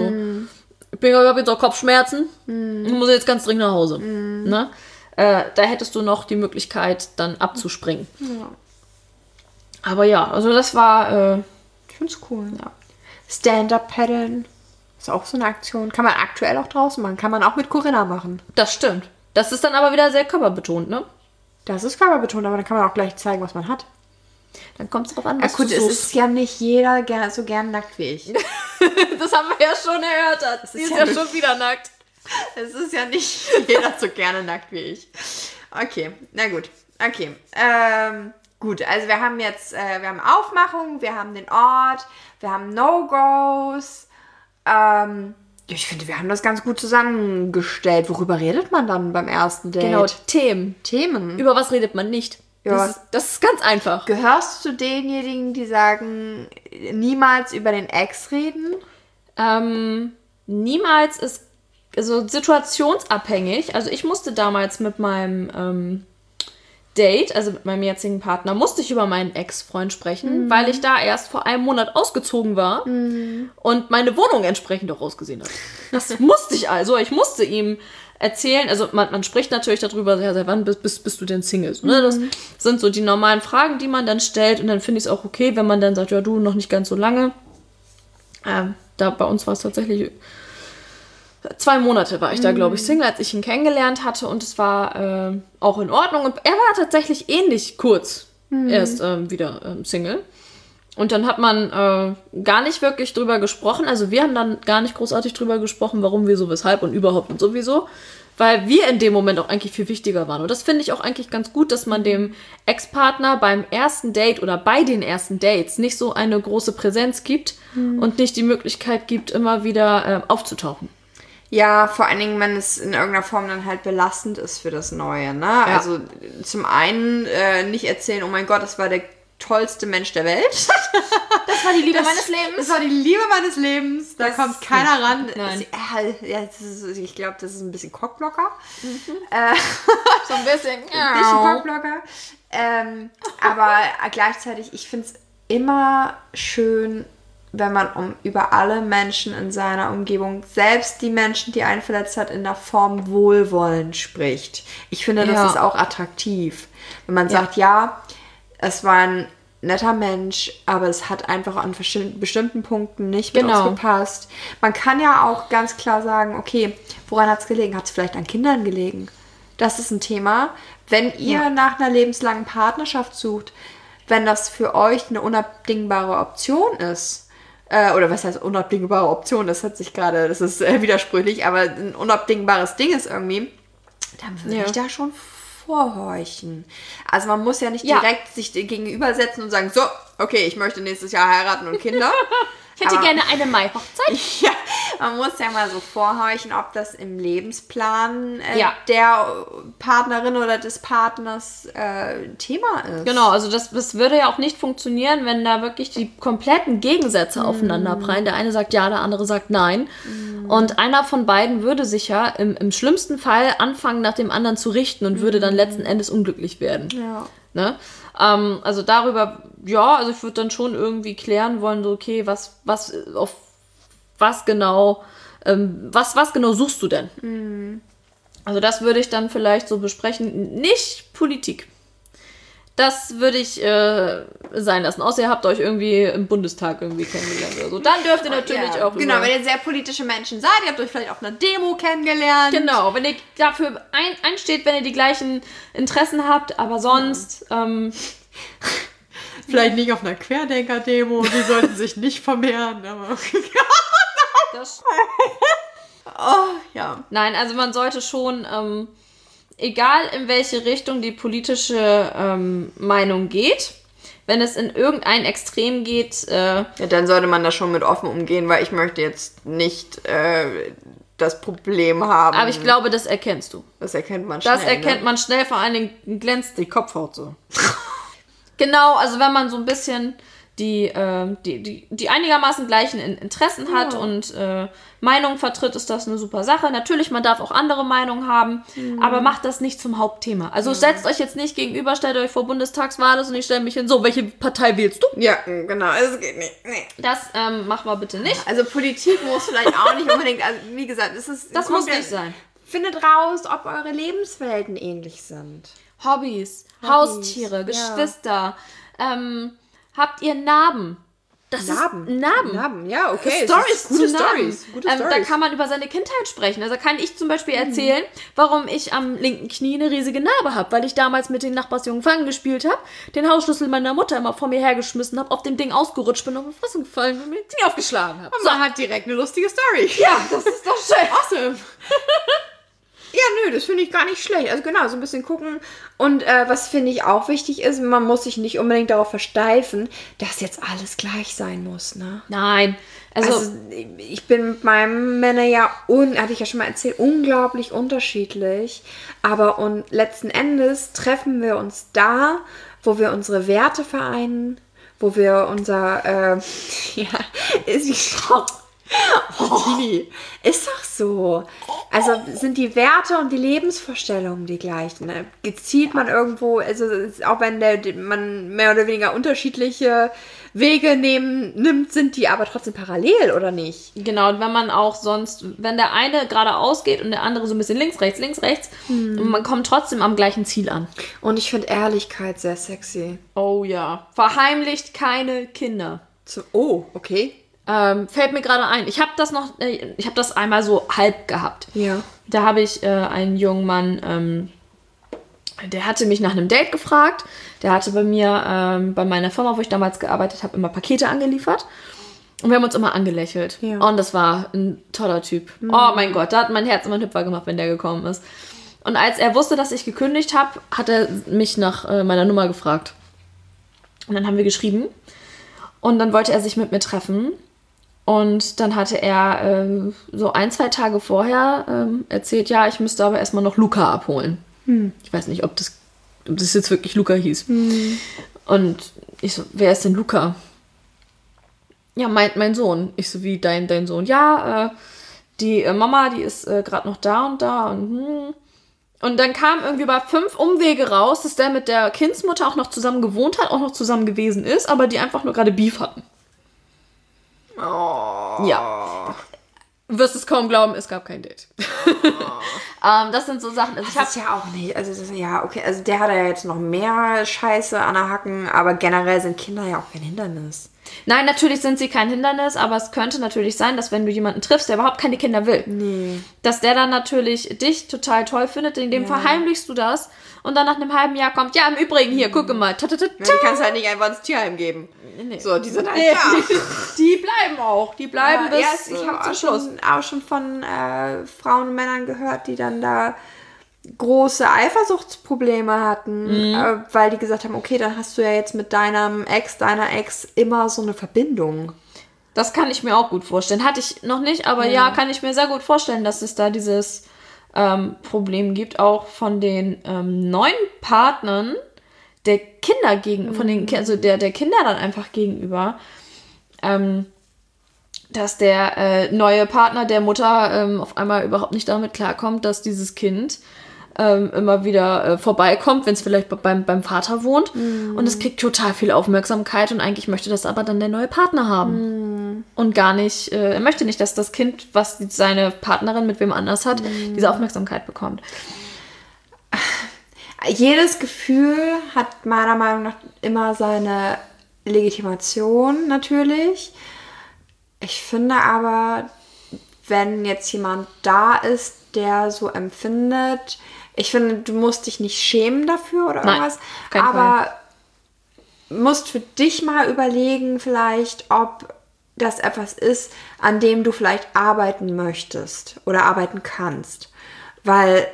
ich bin ich habe jetzt auch Kopfschmerzen. Ich muss jetzt ganz dringend nach Hause. Ne? Äh, da hättest du noch die Möglichkeit, dann abzuspringen. Aber ja, also das war, äh, Ich finde es cool. Ja. Stand-up paddeln. Ist auch so eine Aktion. Kann man aktuell auch draußen machen. Kann man auch mit Corinna machen. Das stimmt. Das ist dann aber wieder sehr körperbetont, ne? Das ist körperbetont, aber dann kann man auch gleich zeigen, was man hat. Dann kommt es drauf an, Ja, was gut, du es suchst. ist ja nicht jeder ger so gern nackt wie ich. Das haben wir ja schon erörtert. Sie ist ja ja nicht- schon wieder nackt. Es ist ja nicht jeder so gerne nackt wie ich. Okay, na gut. Okay. Ähm, gut, also wir haben jetzt, äh, wir haben Aufmachung, wir haben den Ort, wir haben No-Gos. Ähm, ich finde, wir haben das ganz gut zusammengestellt. Worüber redet man dann beim ersten Date? Genau, Themen. Themen. Über was redet man nicht? Über Das, das ist ganz einfach. Gehörst du zu denjenigen, die sagen, niemals über den Ex reden? Ähm, niemals ist also situationsabhängig. Also ich musste damals mit meinem ähm, Date, also mit meinem jetzigen Partner, musste ich über meinen Ex-Freund sprechen, weil ich da erst vor einem Monat ausgezogen war und meine Wohnung entsprechend auch ausgesehen hat. Das musste ich also. Ich musste ihm erzählen, also man, man spricht natürlich darüber, ja, seit wann bist, bist, bist du denn Single? So, ne? Das sind so die normalen Fragen, die man dann stellt und dann finde ich es auch okay, wenn man dann sagt, ja, du noch nicht ganz so lange. Ähm, da bei uns war es tatsächlich zwei Monate war ich da, glaube ich, Single, als ich ihn kennengelernt hatte und es war äh, auch in Ordnung. Und er war tatsächlich ähnlich kurz erst ähm, wieder ähm, Single. Und dann hat man äh, gar nicht wirklich drüber gesprochen. Also wir haben dann gar nicht großartig drüber gesprochen, warum, wieso, weshalb und überhaupt und sowieso. Weil wir in dem Moment auch eigentlich viel wichtiger waren. Und das finde ich auch eigentlich ganz gut, dass man dem Ex-Partner beim ersten Date oder bei den ersten Dates nicht so eine große Präsenz gibt und nicht die Möglichkeit gibt, immer wieder äh, aufzutauchen. Ja, vor allen Dingen, wenn es in irgendeiner Form dann halt belastend ist für das Neue, ne? Also zum einen äh, nicht erzählen, oh mein Gott, das war der tollste Mensch der Welt. Das war die Liebe meines Lebens. Das war die Liebe meines Lebens. Da Das kommt keiner ran. Nein. Ja, das ist, ich glaube, das ist ein bisschen Cockblocker. Äh, so ein bisschen. ein bisschen Cockblocker. Ähm, aber gleichzeitig, ich finde es immer schön, wenn man um, über alle Menschen in seiner Umgebung, selbst die Menschen, die einen verletzt hat, in der Form Wohlwollen spricht. Ich finde, das Ja. ist auch attraktiv. Wenn man sagt, ja, es war ein netter Mensch, aber es hat einfach an besti- bestimmten Punkten nicht mit Genau. uns gepasst. Man kann ja auch ganz klar sagen, okay, woran hat es gelegen? Hat es vielleicht an Kindern gelegen? Das ist ein Thema. Wenn ihr Ja. nach einer lebenslangen Partnerschaft sucht, wenn das für euch eine unabdingbare Option ist, äh, oder was heißt unabdingbare Option, das hat sich gerade, das ist äh, widersprüchlich, aber ein unabdingbares Ding ist irgendwie, dann würde Ja. ich da schon vorhorchen. Also man muss ja nicht Ja. direkt sich gegenübersetzen und sagen, so, okay, ich möchte nächstes Jahr heiraten und Kinder. Ich hätte Aber- gerne eine Mai-Hochzeit. Ja, man muss ja mal so vorhorchen, ob das im Lebensplan äh, Ja. der Partnerin oder des Partners äh, Thema ist. Genau, also das, das würde ja auch nicht funktionieren, wenn da wirklich die kompletten Gegensätze aufeinander prallen. Der eine sagt ja, der andere sagt nein. Und einer von beiden würde sich ja im, im schlimmsten Fall anfangen, nach dem anderen zu richten und würde dann letzten Endes unglücklich werden. Ja. Ne? Ähm, also darüber, ja, also ich würde dann schon irgendwie klären wollen, so, okay, was, was, auf was genau, ähm, was, was genau suchst du denn? Also das würde ich dann vielleicht so besprechen. Nicht Politik. Das würde ich äh, sein lassen. Außer ihr habt euch irgendwie im Bundestag irgendwie kennengelernt oder so. Dann dürft ihr natürlich ja. auch Genau, wenn ihr sehr politische Menschen seid, ihr habt euch vielleicht auf einer Demo kennengelernt. Genau, wenn ihr dafür ein, einsteht, wenn ihr die gleichen Interessen habt, aber sonst, ähm, Vielleicht nicht auf einer Querdenker-Demo, die sollten sich nicht vermehren. Aber das oh, ja. Nein, also man sollte schon, ähm, egal in welche Richtung die politische ähm, Meinung geht, wenn es in irgendein Extrem geht, äh, ja. Dann sollte man da schon mit offen umgehen, weil ich möchte jetzt nicht äh, das Problem haben. aber ich glaube, das erkennst du. das erkennt man schnell. Das erkennt ne? man schnell, vor allen Dingen glänzt die Kopfhaut so. genau, also wenn man so ein bisschen die, äh, die, die, die einigermaßen gleichen In- Interessen hat und äh, Meinungen vertritt, ist das eine super Sache. Natürlich, man darf auch andere Meinungen haben, aber macht das nicht zum Hauptthema. Also setzt euch jetzt nicht gegenüber, stellt euch vor Bundestagswahl und ich stelle mich hin, so, welche Partei wählst du? Ja, genau. Es geht nicht. Nee. Das ähm, machen wir bitte nicht. Also Politik muss vielleicht auch nicht unbedingt, also wie gesagt, es ist Das muss nicht sein. Findet raus, ob eure Lebenswelten ähnlich sind. Hobbys, Haustiere, ja. Geschwister. Ähm, habt ihr Narben? Das Narben. ist Narben. Narben, ja, okay. es Stories gute zu. Stories. Gute ähm, da Stories. kann man über seine Kindheit sprechen. Also kann ich zum Beispiel Mhm. erzählen, warum ich am linken Knie eine riesige Narbe habe, weil ich damals mit den Nachbarsjungen Fangen gespielt habe, den Hausschlüssel meiner Mutter immer vor mir hergeschmissen habe, auf dem Ding ausgerutscht bin, auf die Fresse gefallen und mir die Knie aufgeschlagen habe. Man hat direkt eine lustige Story. Ja, das ist doch schön. Awesome. Ja, nö, das finde ich gar nicht schlecht. Also genau, so ein bisschen gucken. Und äh, was finde ich auch wichtig ist, man muss sich nicht unbedingt darauf versteifen, dass jetzt alles gleich sein muss, ne? Nein. Also, Also ich bin mit meinem Männer ja, un, hatte ich ja schon mal erzählt, unglaublich unterschiedlich. Aber und letzten Endes treffen wir uns da, wo wir unsere Werte vereinen, wo wir unser, äh, ja, ist wie Tini, ist doch so. Also sind die Werte und die Lebensvorstellungen die gleichen. Ne? Gezielt man irgendwo, also auch wenn der, man mehr oder weniger unterschiedliche Wege nehmen, nimmt, sind die aber trotzdem parallel, oder nicht? Genau, und wenn man auch sonst, wenn der eine geradeaus geht und der andere so ein bisschen links, rechts, links, rechts, Hm. und man kommt trotzdem am gleichen Ziel an. Und ich finde Ehrlichkeit sehr sexy. Oh ja. Verheimlicht keine Kinder. So, oh, okay. Ähm, fällt mir gerade ein. Ich habe das noch, äh, ich habe das einmal so halb gehabt. Ja. Da habe ich äh, einen jungen Mann, ähm, der hatte mich nach einem Date gefragt. Der hatte bei mir, ähm, bei meiner Firma, wo ich damals gearbeitet habe, immer Pakete angeliefert. Und wir haben uns immer angelächelt. Ja. Und das war ein toller Typ. Oh mein Gott, da hat mein Herz immer einen Hüpfer gemacht, wenn der gekommen ist. Und als er wusste, dass ich gekündigt habe, hat er mich nach äh, meiner Nummer gefragt. Und dann haben wir geschrieben. Und dann wollte er sich mit mir treffen. Und dann hatte er ähm, so ein, zwei Tage vorher ähm, erzählt, ja, ich müsste aber erstmal noch Luca abholen. Ich weiß nicht, ob das, ob das jetzt wirklich Luca hieß. Und ich so, wer ist denn Luca? Ja, mein, mein Sohn. Ich so, wie dein, dein Sohn? Ja, äh, die äh, Mama, die ist äh, gerade noch da und da und hm. Und dann kam irgendwie bei fünf Umwege raus, dass der mit der Kindsmutter auch noch zusammen gewohnt hat, auch noch zusammen gewesen ist, aber die einfach nur gerade Beef hatten. Ja. Wirst es kaum glauben, es gab kein Date. ähm, das sind so Sachen. Also ich ist ja auch nicht, also das ja, okay, also der hat ja jetzt noch mehr Scheiße an der Hacken, aber generell sind Kinder ja auch kein Hindernis. Nein, natürlich sind sie kein Hindernis, aber es könnte natürlich sein, dass wenn du jemanden triffst, der überhaupt keine Kinder will, Nee. dass der dann natürlich dich total toll findet, in dem verheimlichst du das und dann nach einem halben Jahr kommt, ja, im Übrigen hier, gucke mal. Ta, ta, ta, Ja, die kannst du halt nicht einfach ins Tierheim geben. Nee. So, die sind halt Nee, da. die bleiben auch. Die bleiben Ja, bis ja, ich habe zum auch Schluss. schon, auch schon von äh, Frauen und Männern gehört, die dann da große Eifersuchtsprobleme hatten, äh, weil die gesagt haben, okay, dann hast du ja jetzt mit deinem Ex, deiner Ex immer so eine Verbindung. Das kann ich mir auch gut vorstellen. Hatte ich noch nicht, aber ja, kann ich mir sehr gut vorstellen, dass es da dieses ähm, Problem gibt, auch von den ähm, neuen Partnern der Kinder gegen, von den, Ki- also der, der Kinder dann einfach gegenüber, ähm, dass der äh, neue Partner der Mutter ähm, auf einmal überhaupt nicht damit klarkommt, dass dieses Kind ähm, immer wieder äh, vorbeikommt, wenn es vielleicht be- beim, beim Vater wohnt. Und es kriegt total viel Aufmerksamkeit und eigentlich möchte das aber dann der neue Partner haben. Und gar nicht, äh, er möchte nicht, dass das Kind, was seine Partnerin mit wem anders hat, diese Aufmerksamkeit bekommt. Jedes Gefühl hat meiner Meinung nach immer seine Legitimation natürlich. Ich finde aber, wenn jetzt jemand da ist, der so empfindet, ich finde, du musst dich nicht schämen dafür oder Nein, irgendwas, aber musst für dich mal überlegen, vielleicht, ob das etwas ist, an dem du vielleicht arbeiten möchtest oder arbeiten kannst. Weil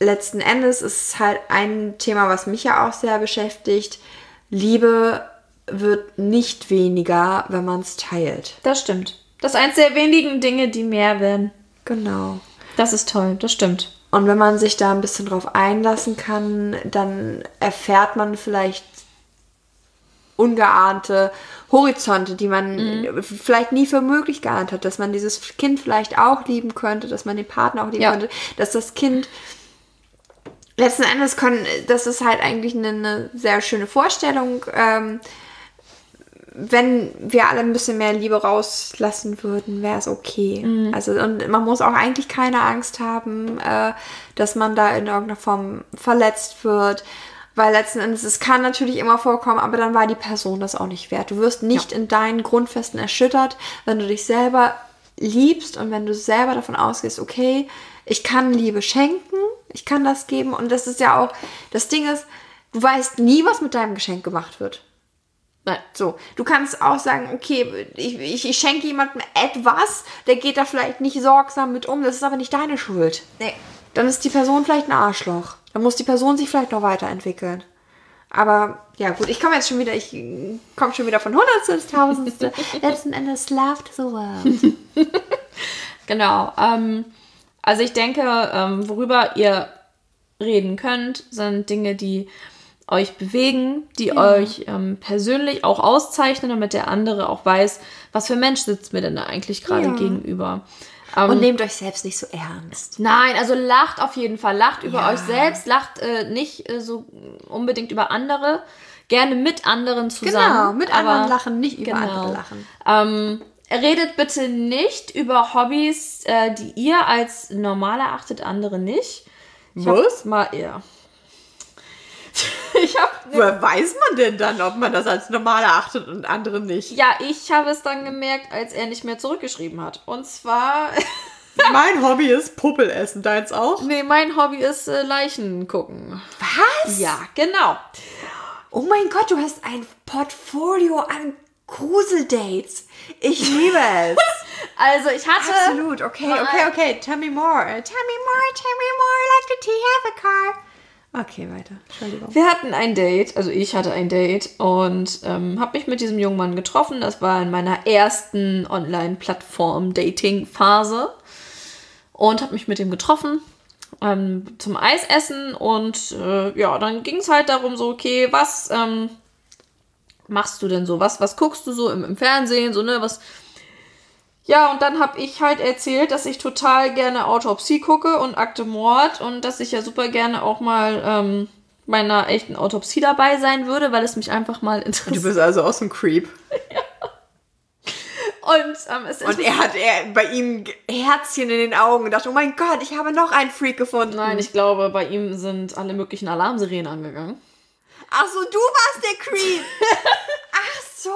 letzten Endes ist es halt ein Thema, was mich ja auch sehr beschäftigt. Liebe wird nicht weniger, wenn man es teilt. Das stimmt. Das ist eins der wenigen Dinge, die mehr werden. Genau. Das ist toll, das stimmt. Und wenn man sich da ein bisschen drauf einlassen kann, dann erfährt man vielleicht ungeahnte Horizonte, die man vielleicht nie für möglich geahnt hat, dass man dieses Kind vielleicht auch lieben könnte, dass man den Partner auch lieben Ja. könnte, dass das Kind letzten Endes können, das ist halt eigentlich eine, eine sehr schöne Vorstellung. Ähm, wenn wir alle ein bisschen mehr Liebe rauslassen würden, wäre es okay. Also und man muss auch eigentlich keine Angst haben, äh, dass man da in irgendeiner Form verletzt wird. Weil letzten Endes, es kann natürlich immer vorkommen, aber dann war die Person das auch nicht wert. Du wirst nicht in deinen Grundfesten erschüttert, wenn du dich selber liebst und wenn du selber davon ausgehst, okay, ich kann Liebe schenken, ich kann das geben und das ist ja auch, das Ding ist, du weißt nie, was mit deinem Geschenk gemacht wird. Nein. So, du kannst auch sagen, okay, ich, ich, ich schenke jemandem etwas, der geht da vielleicht nicht sorgsam mit um, das ist aber nicht deine Schuld. Nee. Dann ist die Person vielleicht ein Arschloch. Dann muss die Person sich vielleicht noch weiterentwickeln. Aber ja gut, ich komme jetzt schon wieder, ich komme schon wieder von Hundertste ins Tausendste. Letzten Endes loved the world. Genau. Ähm, also ich denke, ähm, worüber ihr reden könnt, sind Dinge, die euch bewegen, die euch ähm, persönlich auch auszeichnen, damit der andere auch weiß, was für Mensch sitzt mir denn da eigentlich gerade Ja. gegenüber. Ähm, Und nehmt euch selbst nicht so ernst. Nein, also lacht auf jeden Fall. Lacht über Ja. euch selbst, lacht äh, nicht äh, so unbedingt über andere. Gerne mit anderen zusammen. Genau, mit aber- anderen lachen, nicht über genau. andere lachen. Ähm, redet bitte nicht über Hobbys, äh, die ihr als normal erachtet, andere nicht. Ich Was? Mal, ja. ich habe Woher weiß man denn dann, ob man das als normal erachtet und andere nicht? ja, ich habe es dann gemerkt, als er nicht mehr zurückgeschrieben hat. Und zwar, Mein Hobby ist Puppel essen, deins auch? nee, mein Hobby ist äh, Leichen gucken. Was? Ja, genau. Oh mein Gott, du hast ein Portfolio an Gruseldates. Ich liebe es. Also ich hatte Absolut. Okay, okay, okay. Tell me more. Tell me more, tell me more. Let the tea have a car. Okay, weiter. Entschuldigung. Wir hatten ein Date, also ich hatte ein Date und ähm, habe mich mit diesem jungen Mann getroffen. Das war in meiner ersten Online-Plattform-Dating-Phase und habe mich mit ihm getroffen ähm, zum Eisessen und äh, ja, dann ging es halt darum so, okay, was ähm, machst du denn so? Was, was guckst du so im, im Fernsehen? So, ne, was... Ja, und dann habe ich halt erzählt, dass ich total gerne Autopsie gucke und Akte Mord und dass ich ja super gerne auch mal ähm, bei einer echten Autopsie dabei sein würde, weil es mich einfach mal Du interessiert. bist also auch so ein Creep. Und ähm, es Und er hat er, bei ihm Herzchen in den Augen und dachte, oh mein Gott, ich habe noch einen Freak gefunden. Nein, ich glaube, bei ihm sind alle möglichen Alarmsirenen angegangen. Ach so, du warst der Creep. Ach so.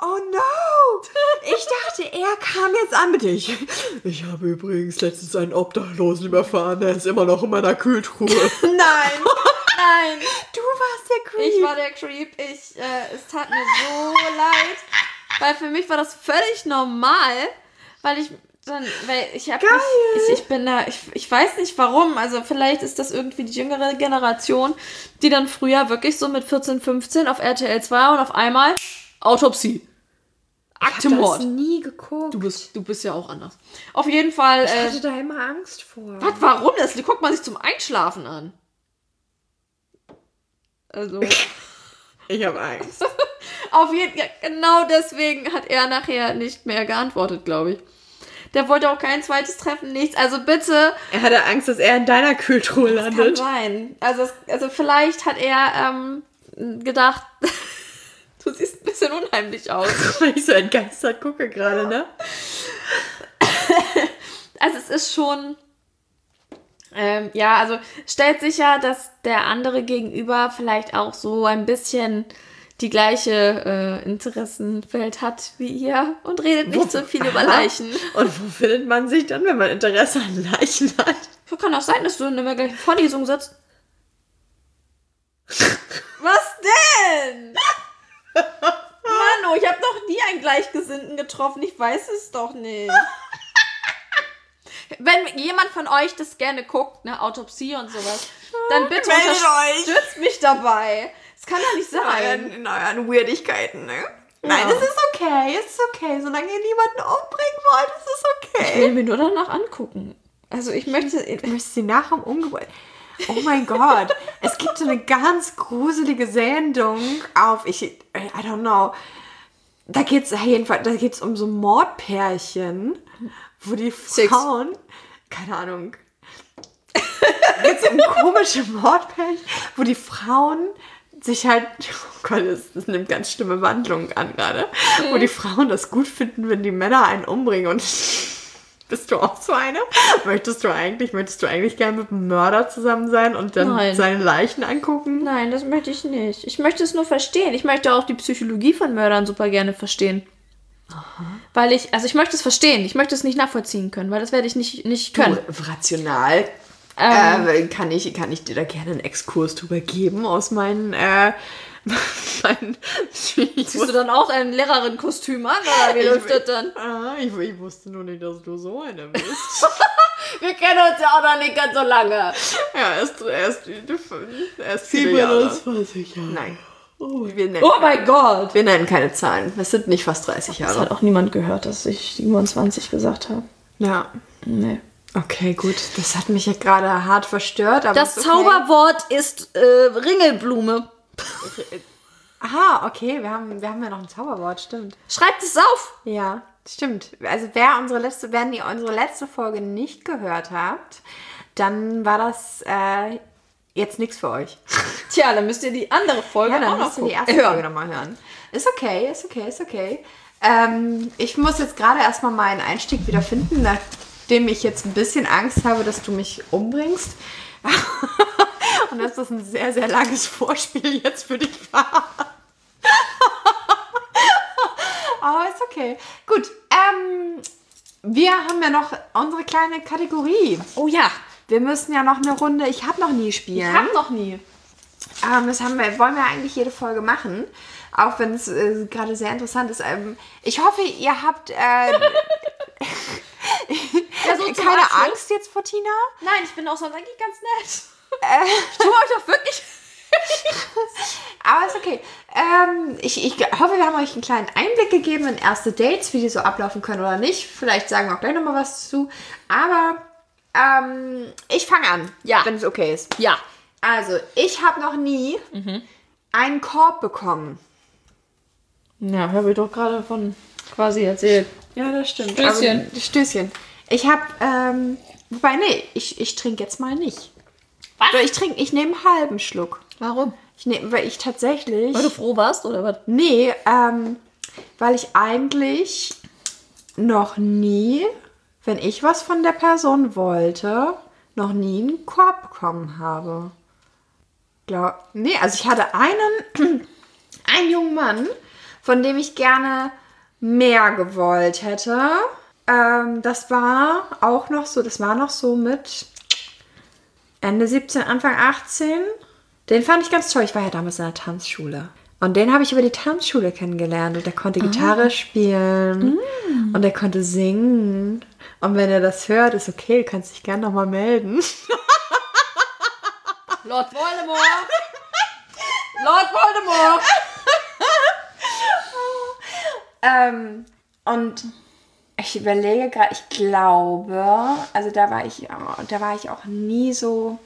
Oh no. Ich dachte, er kam jetzt an mit dich. Ich habe übrigens letztens einen Obdachlosen überfahren. Der ist immer noch in meiner Kühltruhe. Nein. Nein, Du warst der Creep. ich war der Creep. Ich, äh, es tat mir so leid, weil für mich war das völlig normal, weil ich dann, weil ich habe ich, ich bin da, ich, ich weiß nicht warum, also vielleicht ist das irgendwie die jüngere Generation, die dann früher wirklich so mit 14, 15 auf RTL 2 und auf einmal Autopsie. Akte ich hab Mord. das nie geguckt. Du bist, du bist ja auch anders. Auf jeden Fall. ich Äh, hatte da immer Angst vor. was, warum? Das guckt man sich zum Einschlafen an. Also. Ich habe Angst. Auf jeden ja, genau deswegen hat er nachher nicht mehr geantwortet, glaube ich. Der wollte auch kein zweites Treffen, nichts. Also bitte, Er hatte Angst, dass er in deiner Kühltruhe kann landet. sein. Also, also vielleicht hat er ähm, gedacht, du siehst ein bisschen unheimlich aus. Weil ich so entgeistert gucke gerade, ne? Also es ist schon, ähm, ja, also stellt sicher, dass der andere gegenüber vielleicht auch so ein bisschen die gleiche äh, Interessenfeld hat wie ihr und redet nicht so viel über Leichen. Und wo findet man sich dann, wenn man Interesse an Leichen hat? So kann auch sein, dass du in der gleichen Vorlesung sitzt. Was denn? Manu, ich habe noch nie einen Gleichgesinnten getroffen. Ich weiß es doch nicht. Wenn jemand von euch das gerne guckt, ne, Autopsie und sowas, dann bitte Meldet euch. unterstützt mich dabei. Es kann doch nicht In sein. euren, in euren Weirdigkeiten, ne? Nein, Ja. es ist okay, es ist okay. Solange ihr niemanden umbringen wollt, ist es Ich okay. will mir nur danach angucken. Also ich möchte. Du möchtest sie nach dem Umgebracht. Oh mein Gott. Es gibt so eine ganz gruselige Sendung auf, ich, I don't know. Da geht's jedenfalls, da geht's um so Mordpärchen, wo die Six. Frauen, keine Ahnung, geht's um komische Mordpärchen, wo die Frauen sich halt, oh Gott, das, das nimmt ganz schlimme Wandlungen an gerade, wo die Frauen das gut finden, wenn die Männer einen umbringen und Bist du auch so eine? Möchtest du eigentlich, möchtest du eigentlich gerne mit einem Mörder zusammen sein und dann Nein. seine Leichen angucken? Nein, das möchte ich nicht. Ich möchte es nur verstehen. Ich möchte auch die Psychologie von Mördern super gerne verstehen. Weil ich, also ich möchte es verstehen. Ich möchte es nicht nachvollziehen können, weil das werde ich nicht, nicht können. Du, rational Ähm. äh, kann, ich, kann ich dir da gerne einen Exkurs drüber geben aus meinen, äh, ich, Ziehst du dann auch ein Lehrerin-Kostüm an oder wie Ich läuft das dann? ah, ich, ich wusste nur nicht, dass du so eine bist. Wir kennen uns ja auch noch nicht ganz so lange. ja, erst, erst, erst viele Jahre. 20 Jahre. Nein. Nennen, Oh mein Gott. wir nennen keine Zahlen. Es sind nicht fast 30 Das Jahre. hat auch niemand gehört, dass ich 27 gesagt habe. Ja. Nee. Okay, gut. Das hat mich ja gerade hart verstört. Aber Das okay. Zauberwort ist äh, Ringelblume. Aha, okay. Wir haben, wir haben ja noch ein Zauberwort, stimmt. Schreibt es auf. Ja, stimmt. Also wer unsere letzte, wenn ihr unsere letzte Folge nicht gehört habt, dann war das äh, jetzt nichts für euch. Tja, dann müsst ihr die andere Folge Ja, dann auch noch müsst ihr die erste Folge nochmal hören. Ist okay, ist okay, ist okay. Ähm, ich muss jetzt gerade erstmal meinen Einstieg wieder finden, nachdem ich jetzt ein bisschen Angst habe, dass du mich umbringst. Und dass das ein sehr, sehr langes Vorspiel jetzt für dich war. Aber ist okay. Gut, ähm, wir haben ja noch unsere kleine Kategorie. Oh ja, Wir müssen ja noch eine Runde Ich hab noch nie spielen. ich hab noch nie. Ähm, das haben wir, wollen wir eigentlich jede Folge machen. Auch wenn es äh, gerade sehr interessant ist. Ähm, ich hoffe, ihr habt äh, so zum keine Abschluss. Angst jetzt vor Tina. Nein, ich bin auch sonst eigentlich ganz nett. ich tue euch doch wirklich. Aber ist okay. Ähm, ich, ich hoffe, wir haben euch einen kleinen Einblick gegeben in erste Dates, wie die so ablaufen können oder nicht. Vielleicht sagen wir auch gleich nochmal was zu. Aber ähm, ich fange an, Ja. wenn es okay ist. Ja. Also, ich habe noch nie einen Korb bekommen. Ja, habe ich doch gerade von quasi erzählt. Ja, das stimmt. Stößchen. Aber, Stößchen. Ich habe, ähm, wobei, nee, ich, ich trinke jetzt mal nicht. Was? Oder ich trinke, ich nehme einen halben Schluck. Warum? Ich nehme, weil ich tatsächlich. Weil du froh warst oder was? Nee, ähm, weil ich eigentlich noch nie, wenn ich was von der Person wollte, noch nie einen Korb bekommen habe. Glaub, nee, also ich hatte einen, einen jungen Mann, von dem ich gerne mehr gewollt hätte. Ähm, das war auch noch so, das war noch so mit Ende 17, Anfang 18. Den fand ich ganz toll. Ich war ja damals in der Tanzschule. Und den habe ich über die Tanzschule kennengelernt. Und der konnte Gitarre spielen. Und der konnte singen. Und wenn er das hört, ist okay, du kannst dich gerne nochmal melden. Lord Voldemort! Lord Voldemort! Ähm, und ich überlege gerade, ich glaube, also da war ich, da war ich auch nie so.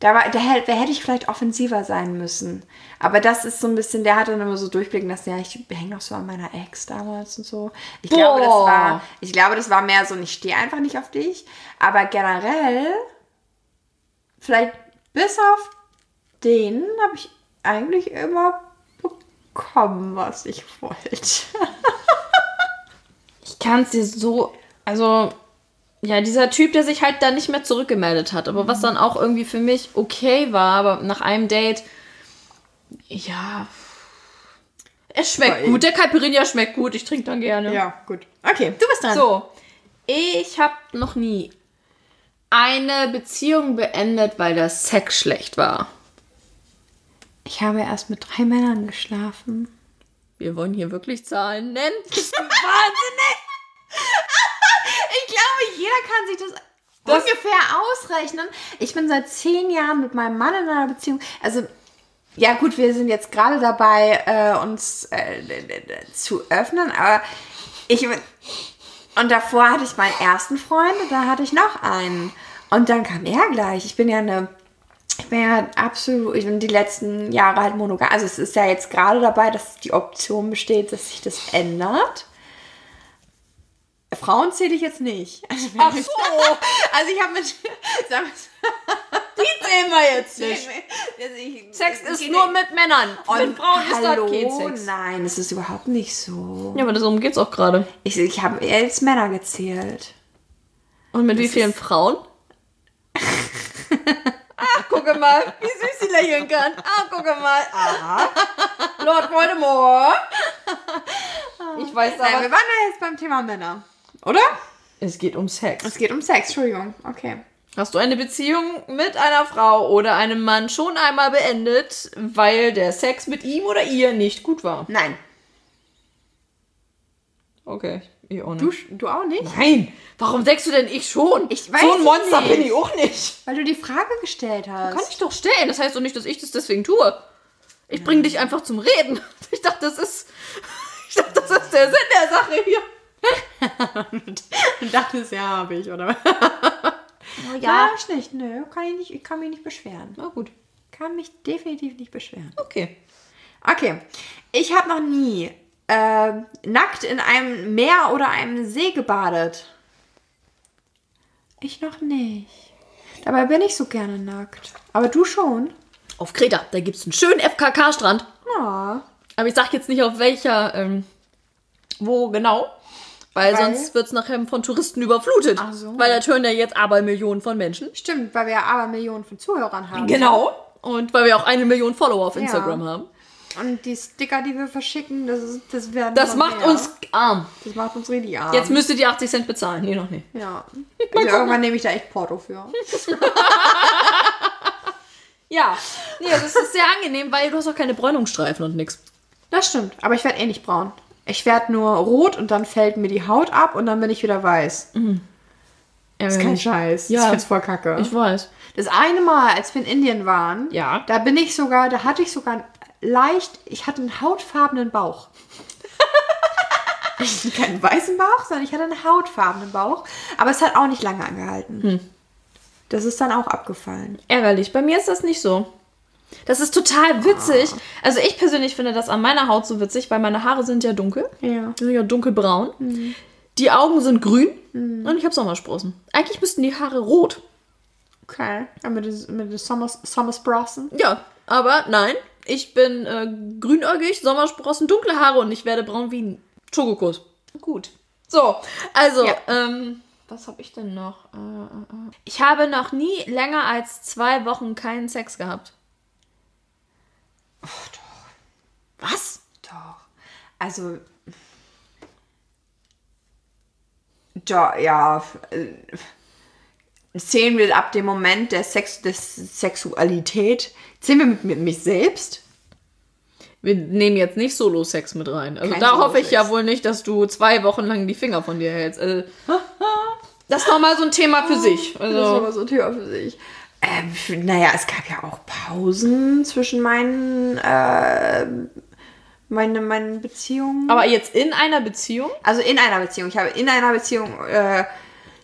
Da, war, da, hätte, da hätte ich vielleicht offensiver sein müssen. Aber das ist so ein bisschen, der hat dann immer so durchblicken lassen, ja, ich hänge noch so an meiner Ex damals und so. Ich glaube, das war, ich glaube, das war mehr so, ich stehe einfach nicht auf dich. Aber generell, vielleicht bis auf den habe ich eigentlich immer bekommen, was ich wollte. Ich kann es dir so. Also, ja, dieser Typ, der sich halt dann nicht mehr zurückgemeldet hat, aber was dann auch irgendwie für mich okay war, aber nach einem Date. Ja. Es schmeckt gut. Der Caipirinha schmeckt gut. Ich trinke dann gerne. Ja, gut. Okay, du bist dran. So. Ich habe noch nie eine Beziehung beendet, weil der Sex schlecht war. Ich habe erst mit drei Männern geschlafen. Wir wollen hier wirklich Zahlen nennen. Wahnsinnig? Ich glaube, jeder kann sich das, Das- ungefähr ausrechnen. Ich bin seit zehn Jahren mit meinem Mann in einer Beziehung. Also, ja gut, wir sind jetzt gerade dabei, äh, uns äh, zu öffnen, aber ich... Und davor hatte ich meinen ersten Freund und da hatte ich noch einen. Und dann kam er gleich. Ich bin ja eine... Ich bin ja absolut, ich bin die letzten Jahre halt monogam. Also es ist ja jetzt gerade dabei, dass die Option besteht, dass sich das ändert. Frauen zähle ich jetzt nicht. Also, wir Ach so. Also ich habe mit... Die sehen wir jetzt nicht. ich- Sex ist geht nur mit Männern. mit Frauen ist das kein Sex. Nein, das ist überhaupt nicht so. Ja, aber darum geht's auch gerade. Ich, ich habe jetzt Männer gezählt. Und mit wie vielen Frauen? ah, gucke mal, wie süß sie lächeln kann. Ah, gucke mal. Aha. Lord Voldemort. Ich weiß Nein, aber... wir waren ja jetzt beim Thema Männer. Oder? Es geht um Sex. Es geht um Sex, Entschuldigung. Okay. Hast du eine Beziehung mit einer Frau oder einem Mann schon einmal beendet, weil der Sex mit ihm oder ihr nicht gut war? Nein. Okay, ich auch nicht. Du, du auch nicht? Nein, warum denkst du denn ich schon? Ich weiß so ein Monster nicht. bin ich auch nicht. Weil du die Frage gestellt hast. Kann ich doch stellen. Das heißt doch nicht, dass ich das deswegen tue. Ich bringe dich einfach zum Reden. Ich dachte, das ist. Ich dachte, das ist der Sinn der Sache hier. Du dachtest, ja, habe ich, oder? Oh, Ja, ist nicht. Nö, kann ich, nicht, ich kann mich nicht beschweren. Na gut. Kann mich definitiv nicht beschweren. Okay. Okay. Ich habe noch nie äh, nackt in einem Meer oder einem See gebadet. Ich noch nicht. Dabei bin ich so gerne nackt. Aber du schon? Auf Kreta, da gibt es einen schönen FKK-Strand. Ja. Aber ich sag jetzt nicht auf welcher, ähm, wo genau. Weil, Weil? sonst wird es nachher von Touristen überflutet. Ach so. Weil da hören ja jetzt aber Millionen von Menschen. Stimmt, weil wir ja aber Millionen von Zuhörern haben. Genau. Und weil wir auch eine Million Follower auf Instagram haben. Und die Sticker, die wir verschicken, das, ist, das werden Das macht mehr. uns arm. Das macht uns richtig arm. Jetzt müsstet ihr 80 Cent bezahlen. Nee, noch nicht. Ja. Also irgendwann nehme ich da echt Porto für. Ja. Nee, das ist sehr angenehm, weil du hast auch keine Bräunungsstreifen und nix. Das stimmt. Aber ich werde eh nicht braun. Ich werde nur rot und dann fällt mir die Haut ab und dann bin ich wieder weiß. Das ist kein Scheiß. Ja. Ich find's voll kacke. Ich weiß. das eine Mal, als wir in Indien waren, Ja. da bin ich sogar, da hatte ich sogar leicht, ich hatte einen hautfarbenen Bauch. Keinen weißen Bauch, sondern ich hatte einen hautfarbenen Bauch. Aber es hat auch nicht lange angehalten. Hm. Das ist dann auch abgefallen. Ärgerlich. Bei mir ist das nicht so. Das ist total witzig. Also ich persönlich finde das an meiner Haut so witzig, weil meine Haare sind ja dunkel. Ja. Die sind ja dunkelbraun. Die Augen sind grün. Und ich habe Sommersprossen. Eigentlich müssten die Haare rot. Okay. Mit den, Sommersprossen. Ja, aber nein. Ich bin äh, grünäugig, Sommersprossen, dunkle Haare und ich werde braun wie ein Schokokuss. Gut. So, also, Ja. ähm, was habe ich denn noch? Äh, äh, äh. Ich habe noch nie länger als zwei Wochen keinen Sex gehabt. Was? Doch. Also. Ja, ja. äh, Zählen wir ab dem Moment der Sex, des Sexualität, zählen wir mit, mit mich selbst? Wir nehmen jetzt nicht Solo-Sex mit rein. Also Kein da hoffe ich ja wohl nicht, dass du zwei Wochen lang die Finger von dir hältst. Also, das ist nochmal so ein Thema für sich. Das ist Also, aber so ein Thema für sich. Ähm, f- naja, es gab ja auch Pausen zwischen meinen, äh, meine, meinen Beziehungen. aber jetzt in einer Beziehung? Also in einer Beziehung. Ich habe in einer Beziehung, äh,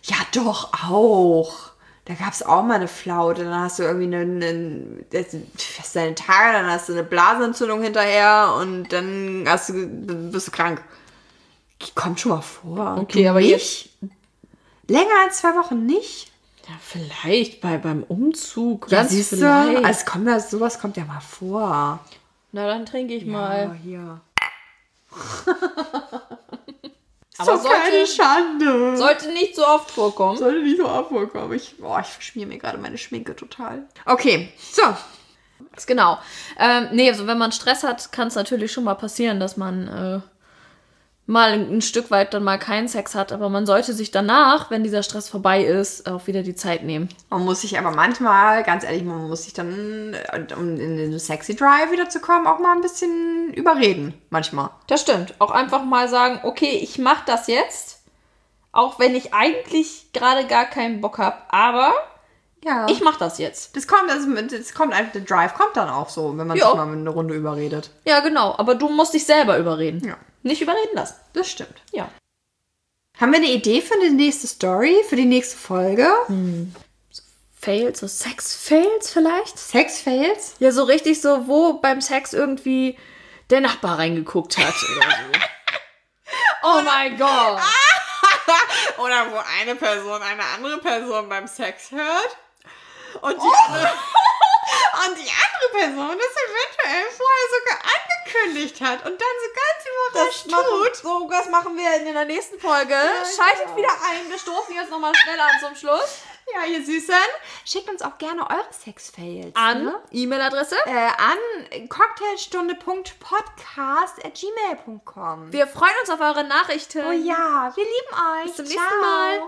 ja doch auch. Da gab es auch mal eine Flaute. Dann hast du irgendwie eine, eine das hast deine Tage, dann hast du eine Blasenentzündung hinterher und dann hast du, bist du krank. Kommt schon mal vor. Okay, Du aber nicht? Länger als zwei Wochen nicht? Ja, vielleicht bei, beim Umzug. Ja, Ganz siehst du? vielleicht. Also kommt das, sowas kommt ja mal vor. Na, dann trinke ich Ja, mal. hier. Aber Ist doch keine sollte, Schande. sollte nicht so oft vorkommen. Sollte nicht so abvorkommen. Ich, boah, ich schmier mir gerade meine Schminke total. Okay, so. Genau. Ähm, nee, also wenn man Stress hat, kann es natürlich schon mal passieren, dass man äh, mal ein Stück weit dann mal keinen Sex hat. Aber man sollte sich danach, wenn dieser Stress vorbei ist, auch wieder die Zeit nehmen. Man muss sich aber manchmal, ganz ehrlich, man muss sich dann, äh, um in den Sexy Drive wieder zu kommen, auch mal ein bisschen überreden. Manchmal. Das stimmt. Auch einfach mal sagen, okay, ich mache das jetzt, auch wenn ich eigentlich gerade gar keinen Bock habe, aber Ja. ich mache das jetzt. das kommt, also, das kommt einfach, der Drive kommt dann auch so, wenn man Ja. sich mal eine Runde überredet. Ja, genau. Aber du musst dich selber überreden. Ja. Nicht überreden lassen. Das stimmt. Ja. Haben wir eine Idee für die nächste Story, für die nächste Folge? Fails, so Sex-Fails vielleicht? Sex-Fails? Ja, so richtig so, wo beim Sex irgendwie der Nachbar reingeguckt hat oder so. oh mein Gott. Oder wo eine Person eine andere Person beim Sex hört und die, andere, und die andere Person das eventuell vorher sogar angekündigt hat und dann so ganz Das überrascht machen, tut. so, das machen wir in der nächsten Folge. Schaltet genau. wieder ein. Wir stoßen jetzt nochmal schnell an zum Schluss. Ja, ihr Süßen, schickt uns auch gerne eure Sex-Fails. An Ne? E-Mail-Adresse. Äh, an cocktailstunde.podcast.gmail.com. Wir freuen uns auf eure Nachrichten. Oh ja, wir lieben euch. Bis zum nächsten Mal.